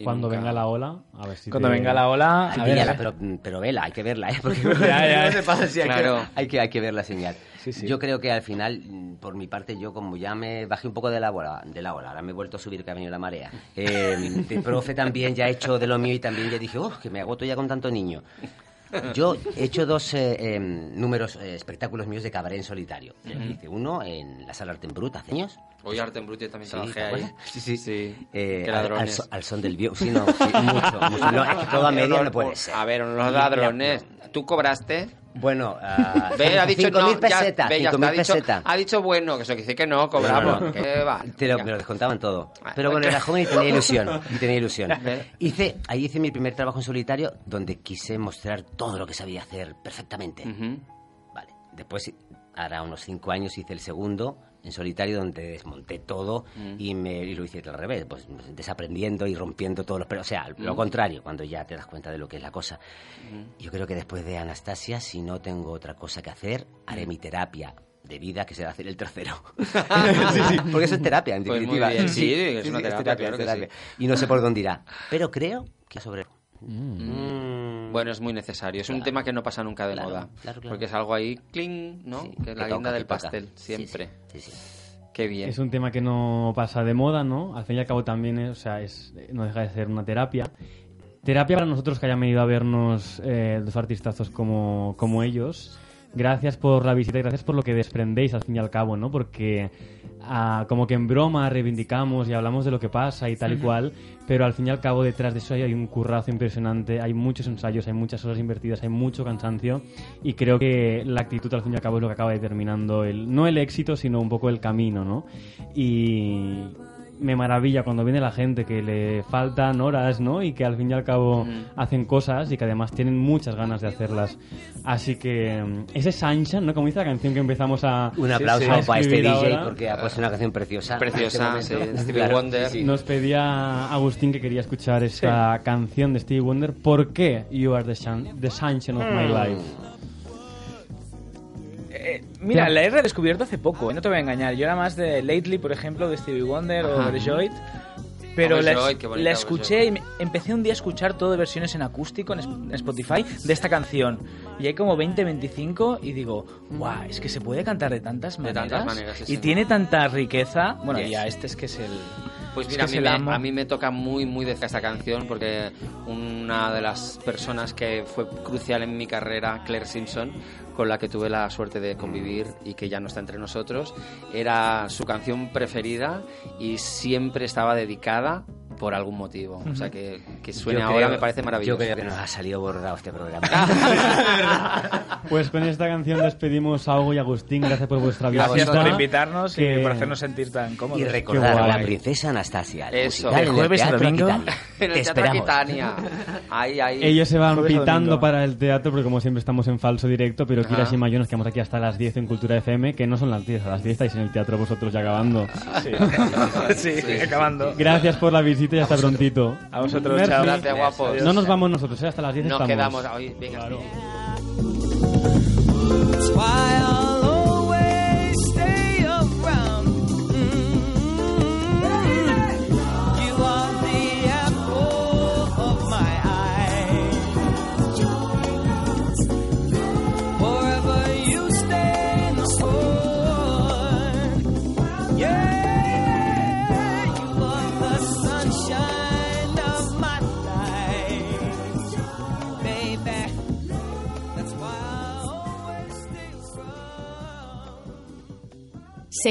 Cuando nunca- venga la ola, a ver si cuando te- venga la ola, Ay, [LAUGHS] a ver, pero, pero vela, hay que verla, ¿eh? [LAUGHS] Porque [LAUGHS] Ya, ya. no se pasa si hay, Claro. que, hay, que, hay que ver la señal. Sí, sí. Yo creo que al final, por mi parte, yo como ya me bajé un poco de la ola, de la ola ahora me he vuelto a subir que ha venido la marea. Eh, de profe también ya he hecho de lo mío y también ya dije, oh, que me agoto ya con tanto niño. Yo he hecho dos eh, em, números, eh, espectáculos míos de cabaret en solitario. Hice uno en la Sala Arte en Brut hace años. Hoy Arte en Brut yo también Sí, trabajé ¿te ahí. acuerdas? Sí, sí. Eh, al- al, al son del viento. Sí, no, sí, mucho, mucho. [LAUGHS] No, es que todo a media no puede ser. A ver, mira, ladrones. ¿Tú cobraste? Bueno, [LAUGHS] Ve, ha dicho 5.000 no, pesetas, ya 5.000 está, ha dicho, pesetas. ha dicho bueno, que eso quiere decir que no, cobramos. No, no. que va. [LAUGHS] Te lo, me lo descontaban todo. Pero bueno, era joven y tenía [LAUGHS] ilusión. Y tenía ilusión. Hice, ahí hice mi primer trabajo en solitario donde quise mostrar todo lo que sabía hacer perfectamente. Ujú. Vale. Después, ahora unos cinco años, hice el segundo en solitario donde desmonté todo Mm. y, me, y lo hice al revés, pues desaprendiendo y rompiendo todos los... Pero, o sea, lo Mm. contrario, cuando ya te das cuenta de lo que es la cosa. Yo creo que después de Anastasia, si no tengo otra cosa que hacer, haré Mm. mi terapia de vida, que será hacer el tercero. [LAUGHS] sí, sí, porque eso es terapia, en Pues definitiva. bien, sí, es una terapia, claro es que terapia. sí. Y no sé por dónde irá. Pero creo que sobre... Bueno, es muy necesario. Es un tema que no pasa nunca de Claro, moda. claro, claro. Porque es algo ahí, cling, ¿no? Sí, que es la guinda del pastel, Sí, siempre. Sí, sí. Qué bien. Es un tema que no pasa de moda, ¿no? Al fin y al cabo también es, o sea, es, no deja de ser una terapia. Terapia para nosotros que hayan venido a vernos eh, dos artistazos como, como ellos. Gracias por la visita y gracias por lo que desprendéis al fin y al cabo, ¿no? Porque ah, como que en broma reivindicamos y hablamos de lo que pasa y tal y cual, pero al fin y al cabo detrás de eso hay un currazo impresionante, hay muchos ensayos, hay muchas horas invertidas, hay mucho cansancio y creo que la actitud al fin y al cabo es lo que acaba determinando el, no el éxito, sino un poco el camino, ¿no? Y me maravilla cuando viene la gente que le faltan horas, ¿no? Y que al fin y al cabo Mm. hacen cosas y que además tienen muchas ganas de hacerlas. Así que mm, ese Sunshine, ¿no? Como dice la canción que empezamos a... Un aplauso sí. para este DJ ahora. porque ha puesto una canción preciosa. Preciosa, En este sí, Stevie Claro, Wonder. sí, sí. Nos pedía Agustín que quería escuchar esta canción de Stevie Wonder. ¿Por qué You Are the, sun- the Sunshine of Mm. My Life? Mira, la he redescubierto hace poco, eh, no te voy a engañar. Yo era más de Lately, por ejemplo, de Stevie Wonder o Ajá. Overjoyed. Pero la, bonita la escuché y me- empecé un día a escuchar todo de versiones en acústico en, Sp- en Spotify de esta canción. Y hay como 20, 25 y digo, guau, es que se puede cantar de tantas De maneras. tantas maneras, sí, y sí. tiene tanta riqueza. Bueno, Yes. ya este es que es el... Pues es mira, a mí, me, el amo. a mí me toca muy, muy de cerca esta canción porque una de las personas que fue crucial en mi carrera, Claire Simpson, con la que tuve la suerte de convivir y que ya no está entre nosotros, era su canción preferida y siempre estaba dedicada por algún motivo. O sea, que, que suene Yo ahora creo- me parece maravilloso. Yo creo que nos ha salido bordado este programa. [LAUGHS] Pues con esta canción despedimos a Hugo y Agustín. Gracias por vuestra Gracias visita. por invitarnos Que- y por hacernos sentir tan cómodos. y recordar a la princesa Anastasia. el Eso. el jueves a Teatro domingo. [LAUGHS] En el Te Teatro. Aquitania. Ahí, ahí. Ellos se van pitando para el teatro, porque como siempre estamos en falso directo, pero Ajá. Kira Shima y yo nos quedamos aquí hasta las 10 en Cultura FM, que no son las 10, a las 10 estáis en el teatro vosotros ya acabando. sí, [LAUGHS] acabando. Gracias por la visita y hasta prontito. A vosotros, Merci. chao. Gracias, guapos. No nos vamos nosotros, ¿eh? hasta las 10 Nos estamos. quedamos. Hoy, venga, Claro.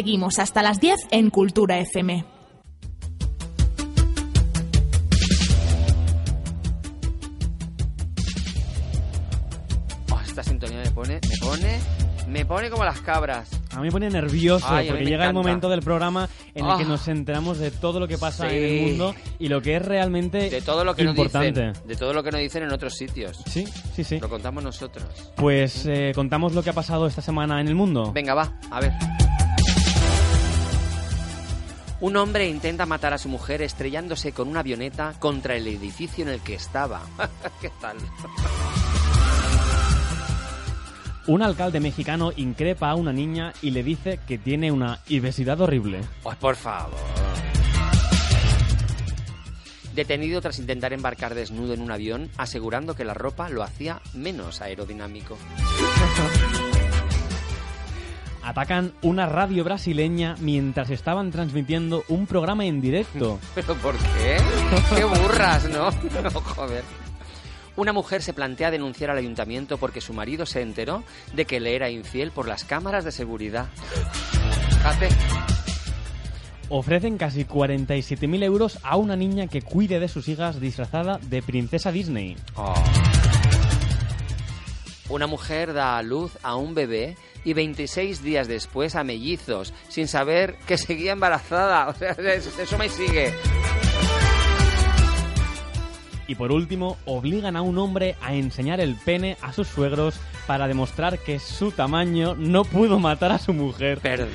Seguimos hasta las 10 en Cultura FM. Oh, esta sintonía me pone, me pone, me pone como las cabras. A mí me pone nervioso Ay, porque llega el momento del programa en el que Ah. nos enteramos de todo lo que pasa Sí. en el mundo y lo que es realmente De todo lo que importante. nos dicen, de todo lo que nos dicen en otros sitios. Sí, sí, sí. Lo contamos nosotros. Pues eh, contamos lo que ha pasado esta semana en el mundo. Venga, va, a ver. Un hombre intenta matar a su mujer estrellándose con una avioneta contra el edificio en el que estaba. [LAUGHS] ¿Qué tal? Un alcalde mexicano increpa a una niña y le dice que tiene una obesidad horrible. Pues por favor. Detenido tras intentar embarcar desnudo en un avión, asegurando que la ropa lo hacía menos aerodinámico. [LAUGHS] Atacan una radio brasileña mientras estaban transmitiendo un programa en directo. [LAUGHS] ¿Pero por qué? ¡Qué burras, ¿no? [LAUGHS] No, joder. Una mujer se plantea denunciar al ayuntamiento porque su marido se enteró de que le era infiel por las cámaras de seguridad. Fíjate. Ofrecen casi 47.000 euros a una niña que cuide de sus hijas disfrazada de princesa Disney. Oh. Una mujer da a luz a un bebé y 26 días después a mellizos, sin saber que seguía embarazada. O sea, es- eso me sigue. Y por último, obligan a un hombre a enseñar el pene a sus suegros para demostrar que su tamaño no pudo matar a su mujer. Perdona.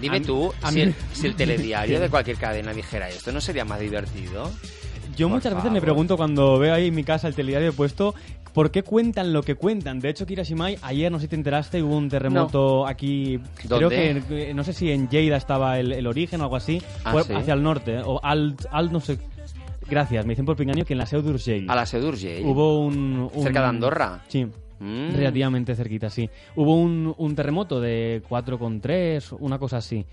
Dime A mí- tú, a si, mí- el, si el telediario [LAUGHS] de cualquier cadena dijera esto, ¿no sería más divertido? Yo Por muchas veces me pregunto cuando veo ahí en mi casa el telediario puesto, ¿por qué cuentan lo que cuentan? De hecho, Kirashimai, ayer no sé si te enteraste, hubo un terremoto aquí, creo ¿Dónde? que, eh, no sé si en Lleida estaba el, el origen o algo así, Ah, fue ¿sí? hacia el norte, o al, al no sé... Gracias, me dicen por pingaño que en la Seu d'Urgell A la Sedurgell. hubo un, un- ¿Cerca de Andorra? Sí. Mm. Relativamente cerquita, sí. Hubo un, un terremoto de 4,3, una cosa así.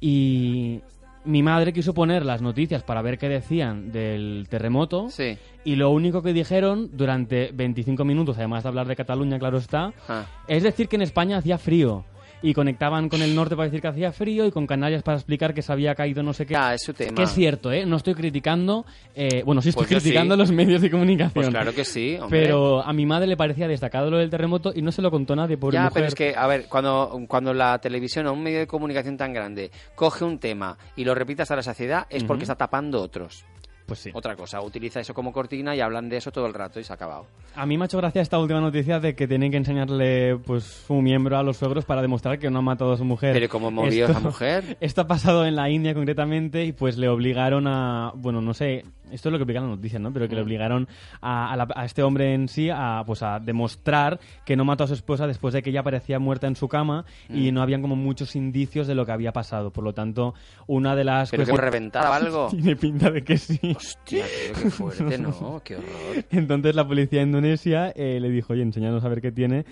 Y mi madre quiso poner las noticias para ver qué decían del terremoto. Sí. Y lo único que dijeron durante 25 minutos, además de hablar de Cataluña, claro está, Ah. es decir que en España hacía frío. Y conectaban con el norte para decir que hacía frío y con Canarias para explicar que se había caído no sé qué. Ya, es su tema. Que es cierto, ¿eh? No estoy criticando... eh, bueno, sí estoy Pues criticando sí. los medios de comunicación. Pues claro que sí, hombre. Pero a mi madre le parecía destacado lo del terremoto y no se lo contó nadie, pobre ya, mujer. pero es que, a ver, cuando, cuando la televisión o un medio de comunicación tan grande coge un tema y lo repite hasta la saciedad, es porque está tapando otros. Pues sí. Otra cosa, utiliza eso como cortina y hablan de eso todo el rato y se ha acabado. A mí me ha hecho gracia esta última noticia de que tienen que enseñarle pues su miembro a los suegros para demostrar que no ha matado a su mujer. Pero ¿cómo movió esa mujer? [LAUGHS] Esto ha pasado en la India concretamente y pues le obligaron a, bueno, no sé, esto es lo que explica la noticia, ¿no? Pero que le Mm. obligaron a, a la- a este hombre en sí a, pues a demostrar que no mató a su esposa después de que ella aparecía muerta en su cama y Mm. no habían como muchos indicios de lo que había pasado. Por lo tanto, una de las ¿Pero que cosas- reventada o [LAUGHS] algo? Tiene pinta de que sí. Hostia, tío, qué [LAUGHS] fuerte, ¿no? Qué horror. Entonces la policía indonesia eh, le dijo, oye, enséñanos a ver qué tiene,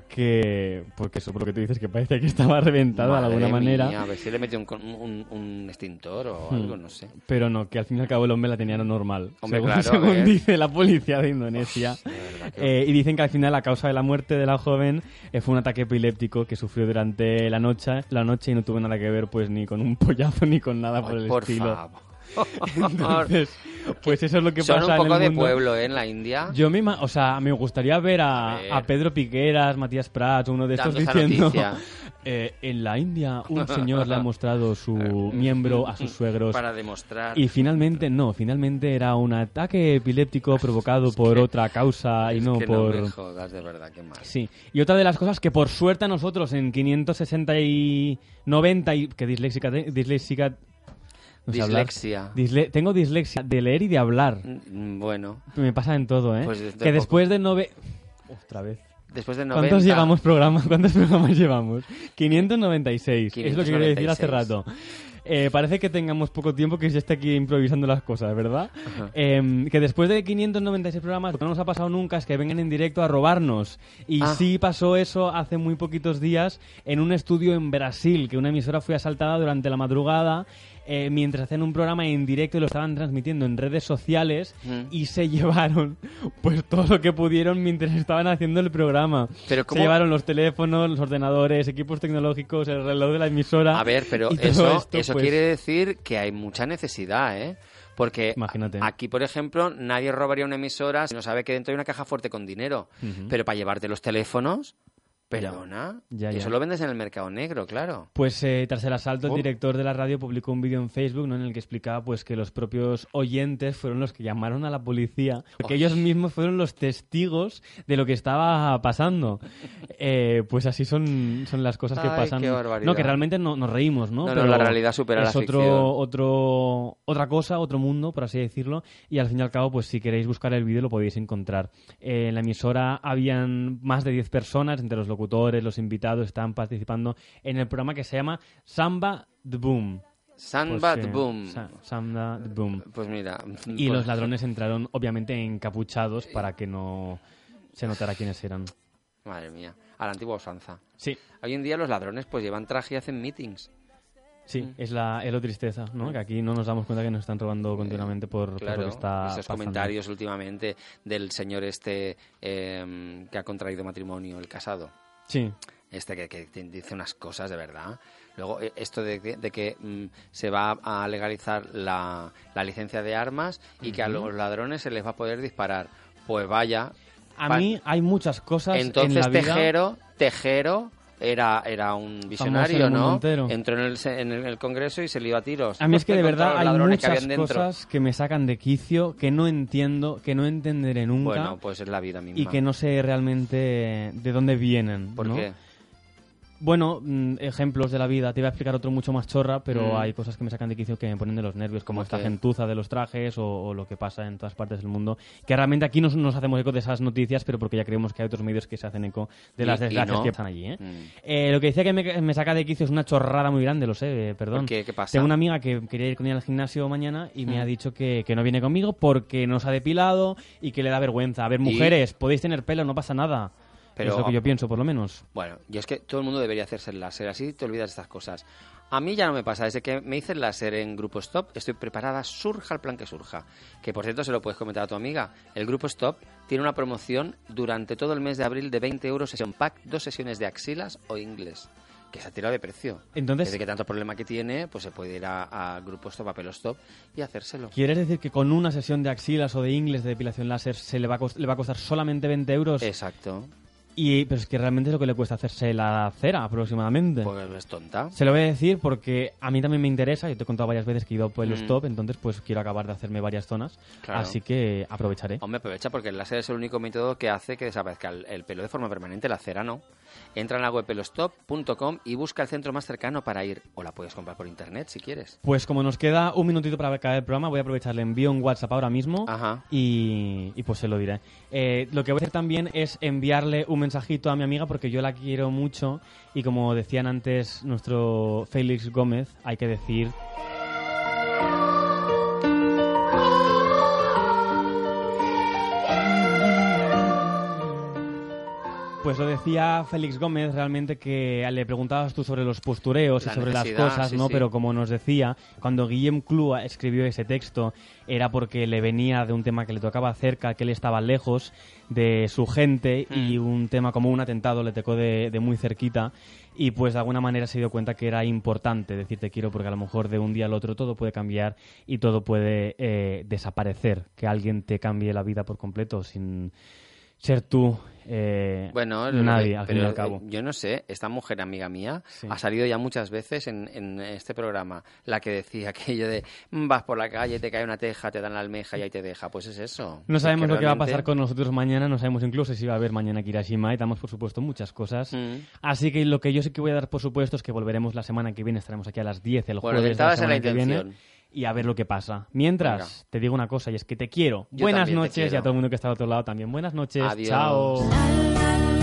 porque, porque eso, por lo que tú dices, que parece que estaba reventado de alguna manera. mía, a ver si le metió un, un, un extintor o Hmm. algo, no sé. Pero no, que al fin y al cabo el hombre la tenía normal. Hombre, según claro, según dice la policía de Indonesia. De que- Eh, y dicen que al final la causa de la muerte de la joven eh, fue un ataque epiléptico que sufrió durante la noche, la noche y no tuvo nada que ver pues ni con un pollazo ni con nada por Ay, el por estilo. favor. [LAUGHS] Entonces, pues eso es lo que Son pasa un poco en el de mundo. pueblo, ¿eh? En la India. Yo me, o sea, me gustaría ver a, A ver. a Pedro Piqueras, Matías Prats, uno de estos Dando diciendo. Eh, en la India un [LAUGHS] señor le ha mostrado su miembro a sus [LAUGHS] suegros Para demostrar. y finalmente no, finalmente era un ataque epiléptico [LAUGHS] provocado por que- otra causa y no que por No me jodas, de verdad, qué mal. Sí, y otra de las cosas que por suerte a nosotros en 560 y 90 y que disléxica disléxica. Dislexia. Disle- tengo dislexia de leer y de hablar. Mm, Bueno, Me pasa en todo, ¿eh? Pues que después de nove... Otra vez. Después de 90... ¿Cuántos llevamos programas? [LAUGHS] ¿Cuántos programas llevamos? 596. Es lo que quería decir hace 596. rato. Eh, parece que tengamos poco tiempo que se esté aquí improvisando las cosas, ¿verdad? Eh, que después de 596 programas lo que no nos ha pasado nunca es que vengan en directo a robarnos. Y Ah. sí pasó eso hace muy poquitos días en un estudio en Brasil, que una emisora fue asaltada durante la madrugada eh, mientras hacían un programa en directo y lo estaban transmitiendo en redes sociales Mm. y se [LAUGHS] llevaron pues todo lo que pudieron mientras estaban haciendo el programa. Pero Se llevaron los teléfonos, los ordenadores, equipos tecnológicos, el reloj de la emisora. A ver, pero eso, esto, eso pues, quiere decir que hay mucha necesidad, ¿eh? Porque Imagínate. aquí, por ejemplo, nadie robaría una emisora si no sabe que dentro hay una caja fuerte con dinero. Pero para llevarte los teléfonos, perdona, Ya, ya. eso lo vendes en el mercado negro, claro. Pues eh, tras el asalto, Oh. el director de la radio publicó un vídeo en Facebook ¿no? en el que explicaba pues que los propios oyentes fueron los que llamaron a la policía, porque Oh. ellos mismos fueron los testigos de lo que estaba pasando. Eh, pues así son, son las cosas que pasan. qué barbaridad. No, que realmente no, nos reímos, ¿no? No, no, la realidad supera es la otro, ficción. otro, otra cosa, otro mundo, por así decirlo. Y al fin y al cabo, pues si queréis buscar el vídeo lo podéis encontrar. Eh, en la emisora habían más de 10 personas, entre los locutores, los invitados, estaban participando en el programa que se llama Samba the Boom. Samba Pues, the eh, Boom. Sa- Samba the Boom. Pues mira. Y pues- los ladrones entraron, obviamente, encapuchados para que no se notara quiénes eran. Madre mía, a la antigua usanza. Sí. Hoy en día los ladrones pues llevan traje y hacen meetings. Sí, Mm. es la, es lo tristeza, ¿no? Que aquí no nos damos cuenta que nos están robando continuamente por, por Claro, lo que está esos pasando. comentarios últimamente del señor este eh, que ha contraído matrimonio, el casado. Sí. Este que, que dice unas cosas de verdad. Luego, eh, esto de que, de que, mm, se va a legalizar la, la licencia de armas y que a los ladrones se les va a poder disparar. Pues vaya. A mí hay muchas cosas en Entonces la vida... Tejero, Tejero era, era un visionario, ¿no? Entró en el, en el- Congreso y se lió a tiros. A mí es que de verdad hay que muchas cosas que me sacan de quicio, que no entiendo, que no entenderé nunca Bueno, pues es la vida misma. y que no sé realmente de dónde vienen. ¿Por ¿no? qué? Bueno, mm, ejemplos de la vida. Te iba a explicar otro mucho más chorra, pero Mm. hay cosas que me sacan de quicio que me ponen de los nervios, como ¿Cómo esta gentuza de los trajes o, o lo que pasa en todas partes del mundo. Que realmente aquí nos, nos hacemos eco de esas noticias, pero porque ya creemos que hay otros medios que se hacen eco de las desgracias no. que pasan allí. ¿eh? Mm. Eh, lo que decía que me, me saca de quicio es una chorrada muy grande, lo sé, eh, perdón. ¿Por qué? ¿Qué pasa? Tengo una amiga que quería ir con ella al gimnasio mañana y me ha dicho que, que no viene conmigo porque no se ha depilado y que le da vergüenza. A ver, ¿Y? mujeres, podéis tener pelo, no pasa nada. Pero- es lo que yo pienso, por lo menos. Bueno, yo es que todo el mundo debería hacerse el láser, así te olvidas de estas cosas. A mí ya no me pasa, desde que me hice el láser en Grupo Stop, estoy preparada, surja el plan que surja. Que por cierto se lo puedes comentar a tu amiga. El Grupo Stop tiene una promoción durante todo el mes de abril de 20 euros sesión pack, dos sesiones de axilas o inglés. Que se ha tirado de precio. Entonces- Desde que tanto problema que tiene, pues se puede ir a, a Grupo Stop, a Pelo Stop y hacérselo. ¿Quieres decir que con una sesión de axilas o de ingles de depilación láser se le va a, cost- le va a costar solamente 20 euros? Exacto. Y, pero es que realmente es lo que le cuesta hacerse la cera aproximadamente. Pues es tonta. Se lo voy a decir porque a mí también me interesa. Yo te he contado varias veces que he ido por el Mm. stop, entonces pues quiero acabar de hacerme varias zonas. Claro. Así que aprovecharé. Hombre, aprovecha porque el láser es el único método que hace que desaparezca el, el pelo de forma permanente, la cera no. Entra en la web pelostop.com y busca el centro más cercano para ir. O la puedes comprar por internet si quieres. Pues como nos queda un minutito para acabar el programa, voy a aprovechar, le envío un WhatsApp ahora mismo Ajá. y, y pues se lo diré. Eh, lo que voy a hacer también es enviarle un mensajito a mi amiga porque yo la quiero mucho y como decían antes nuestro Félix Gómez, hay que decir... Pues lo decía Félix Gómez realmente que le preguntabas tú sobre los postureos La y sobre las cosas, sí, ¿no? sí. Pero como nos decía, cuando Guillem Clúa escribió ese texto era porque le venía de un tema que le tocaba cerca, que él estaba lejos de su gente y Mm. un tema como un atentado le tocó de, de muy cerquita y pues de alguna manera se dio cuenta que era importante decir te quiero porque a lo mejor de un día al otro todo puede cambiar y todo puede eh, desaparecer, que alguien te cambie la vida por completo sin ser tú eh, Bueno, nadie al fin y pero, al cabo. eh, yo no sé, esta mujer amiga mía Sí. ha salido ya muchas veces en, en este programa, la que decía [LAUGHS] aquello de "Mm, vas por la calle, te cae una teja, te dan la almeja y ahí te deja. Pues es eso. No Es sabemos que lo que va a pasar con nosotros mañana, no sabemos incluso si va a haber mañana Kirashima y damos por supuesto muchas cosas. Mm. Así que lo que yo sí que voy a dar por supuesto es que volveremos la semana que viene, estaremos aquí a las 10 el Bueno, jueves de la es la semana que viene. Y a ver lo que pasa. Mientras, Venga. te digo una cosa y es que te quiero. Yo Buenas te noches y a todo el mundo que está al otro lado también. Buenas noches. Adiós. Chao.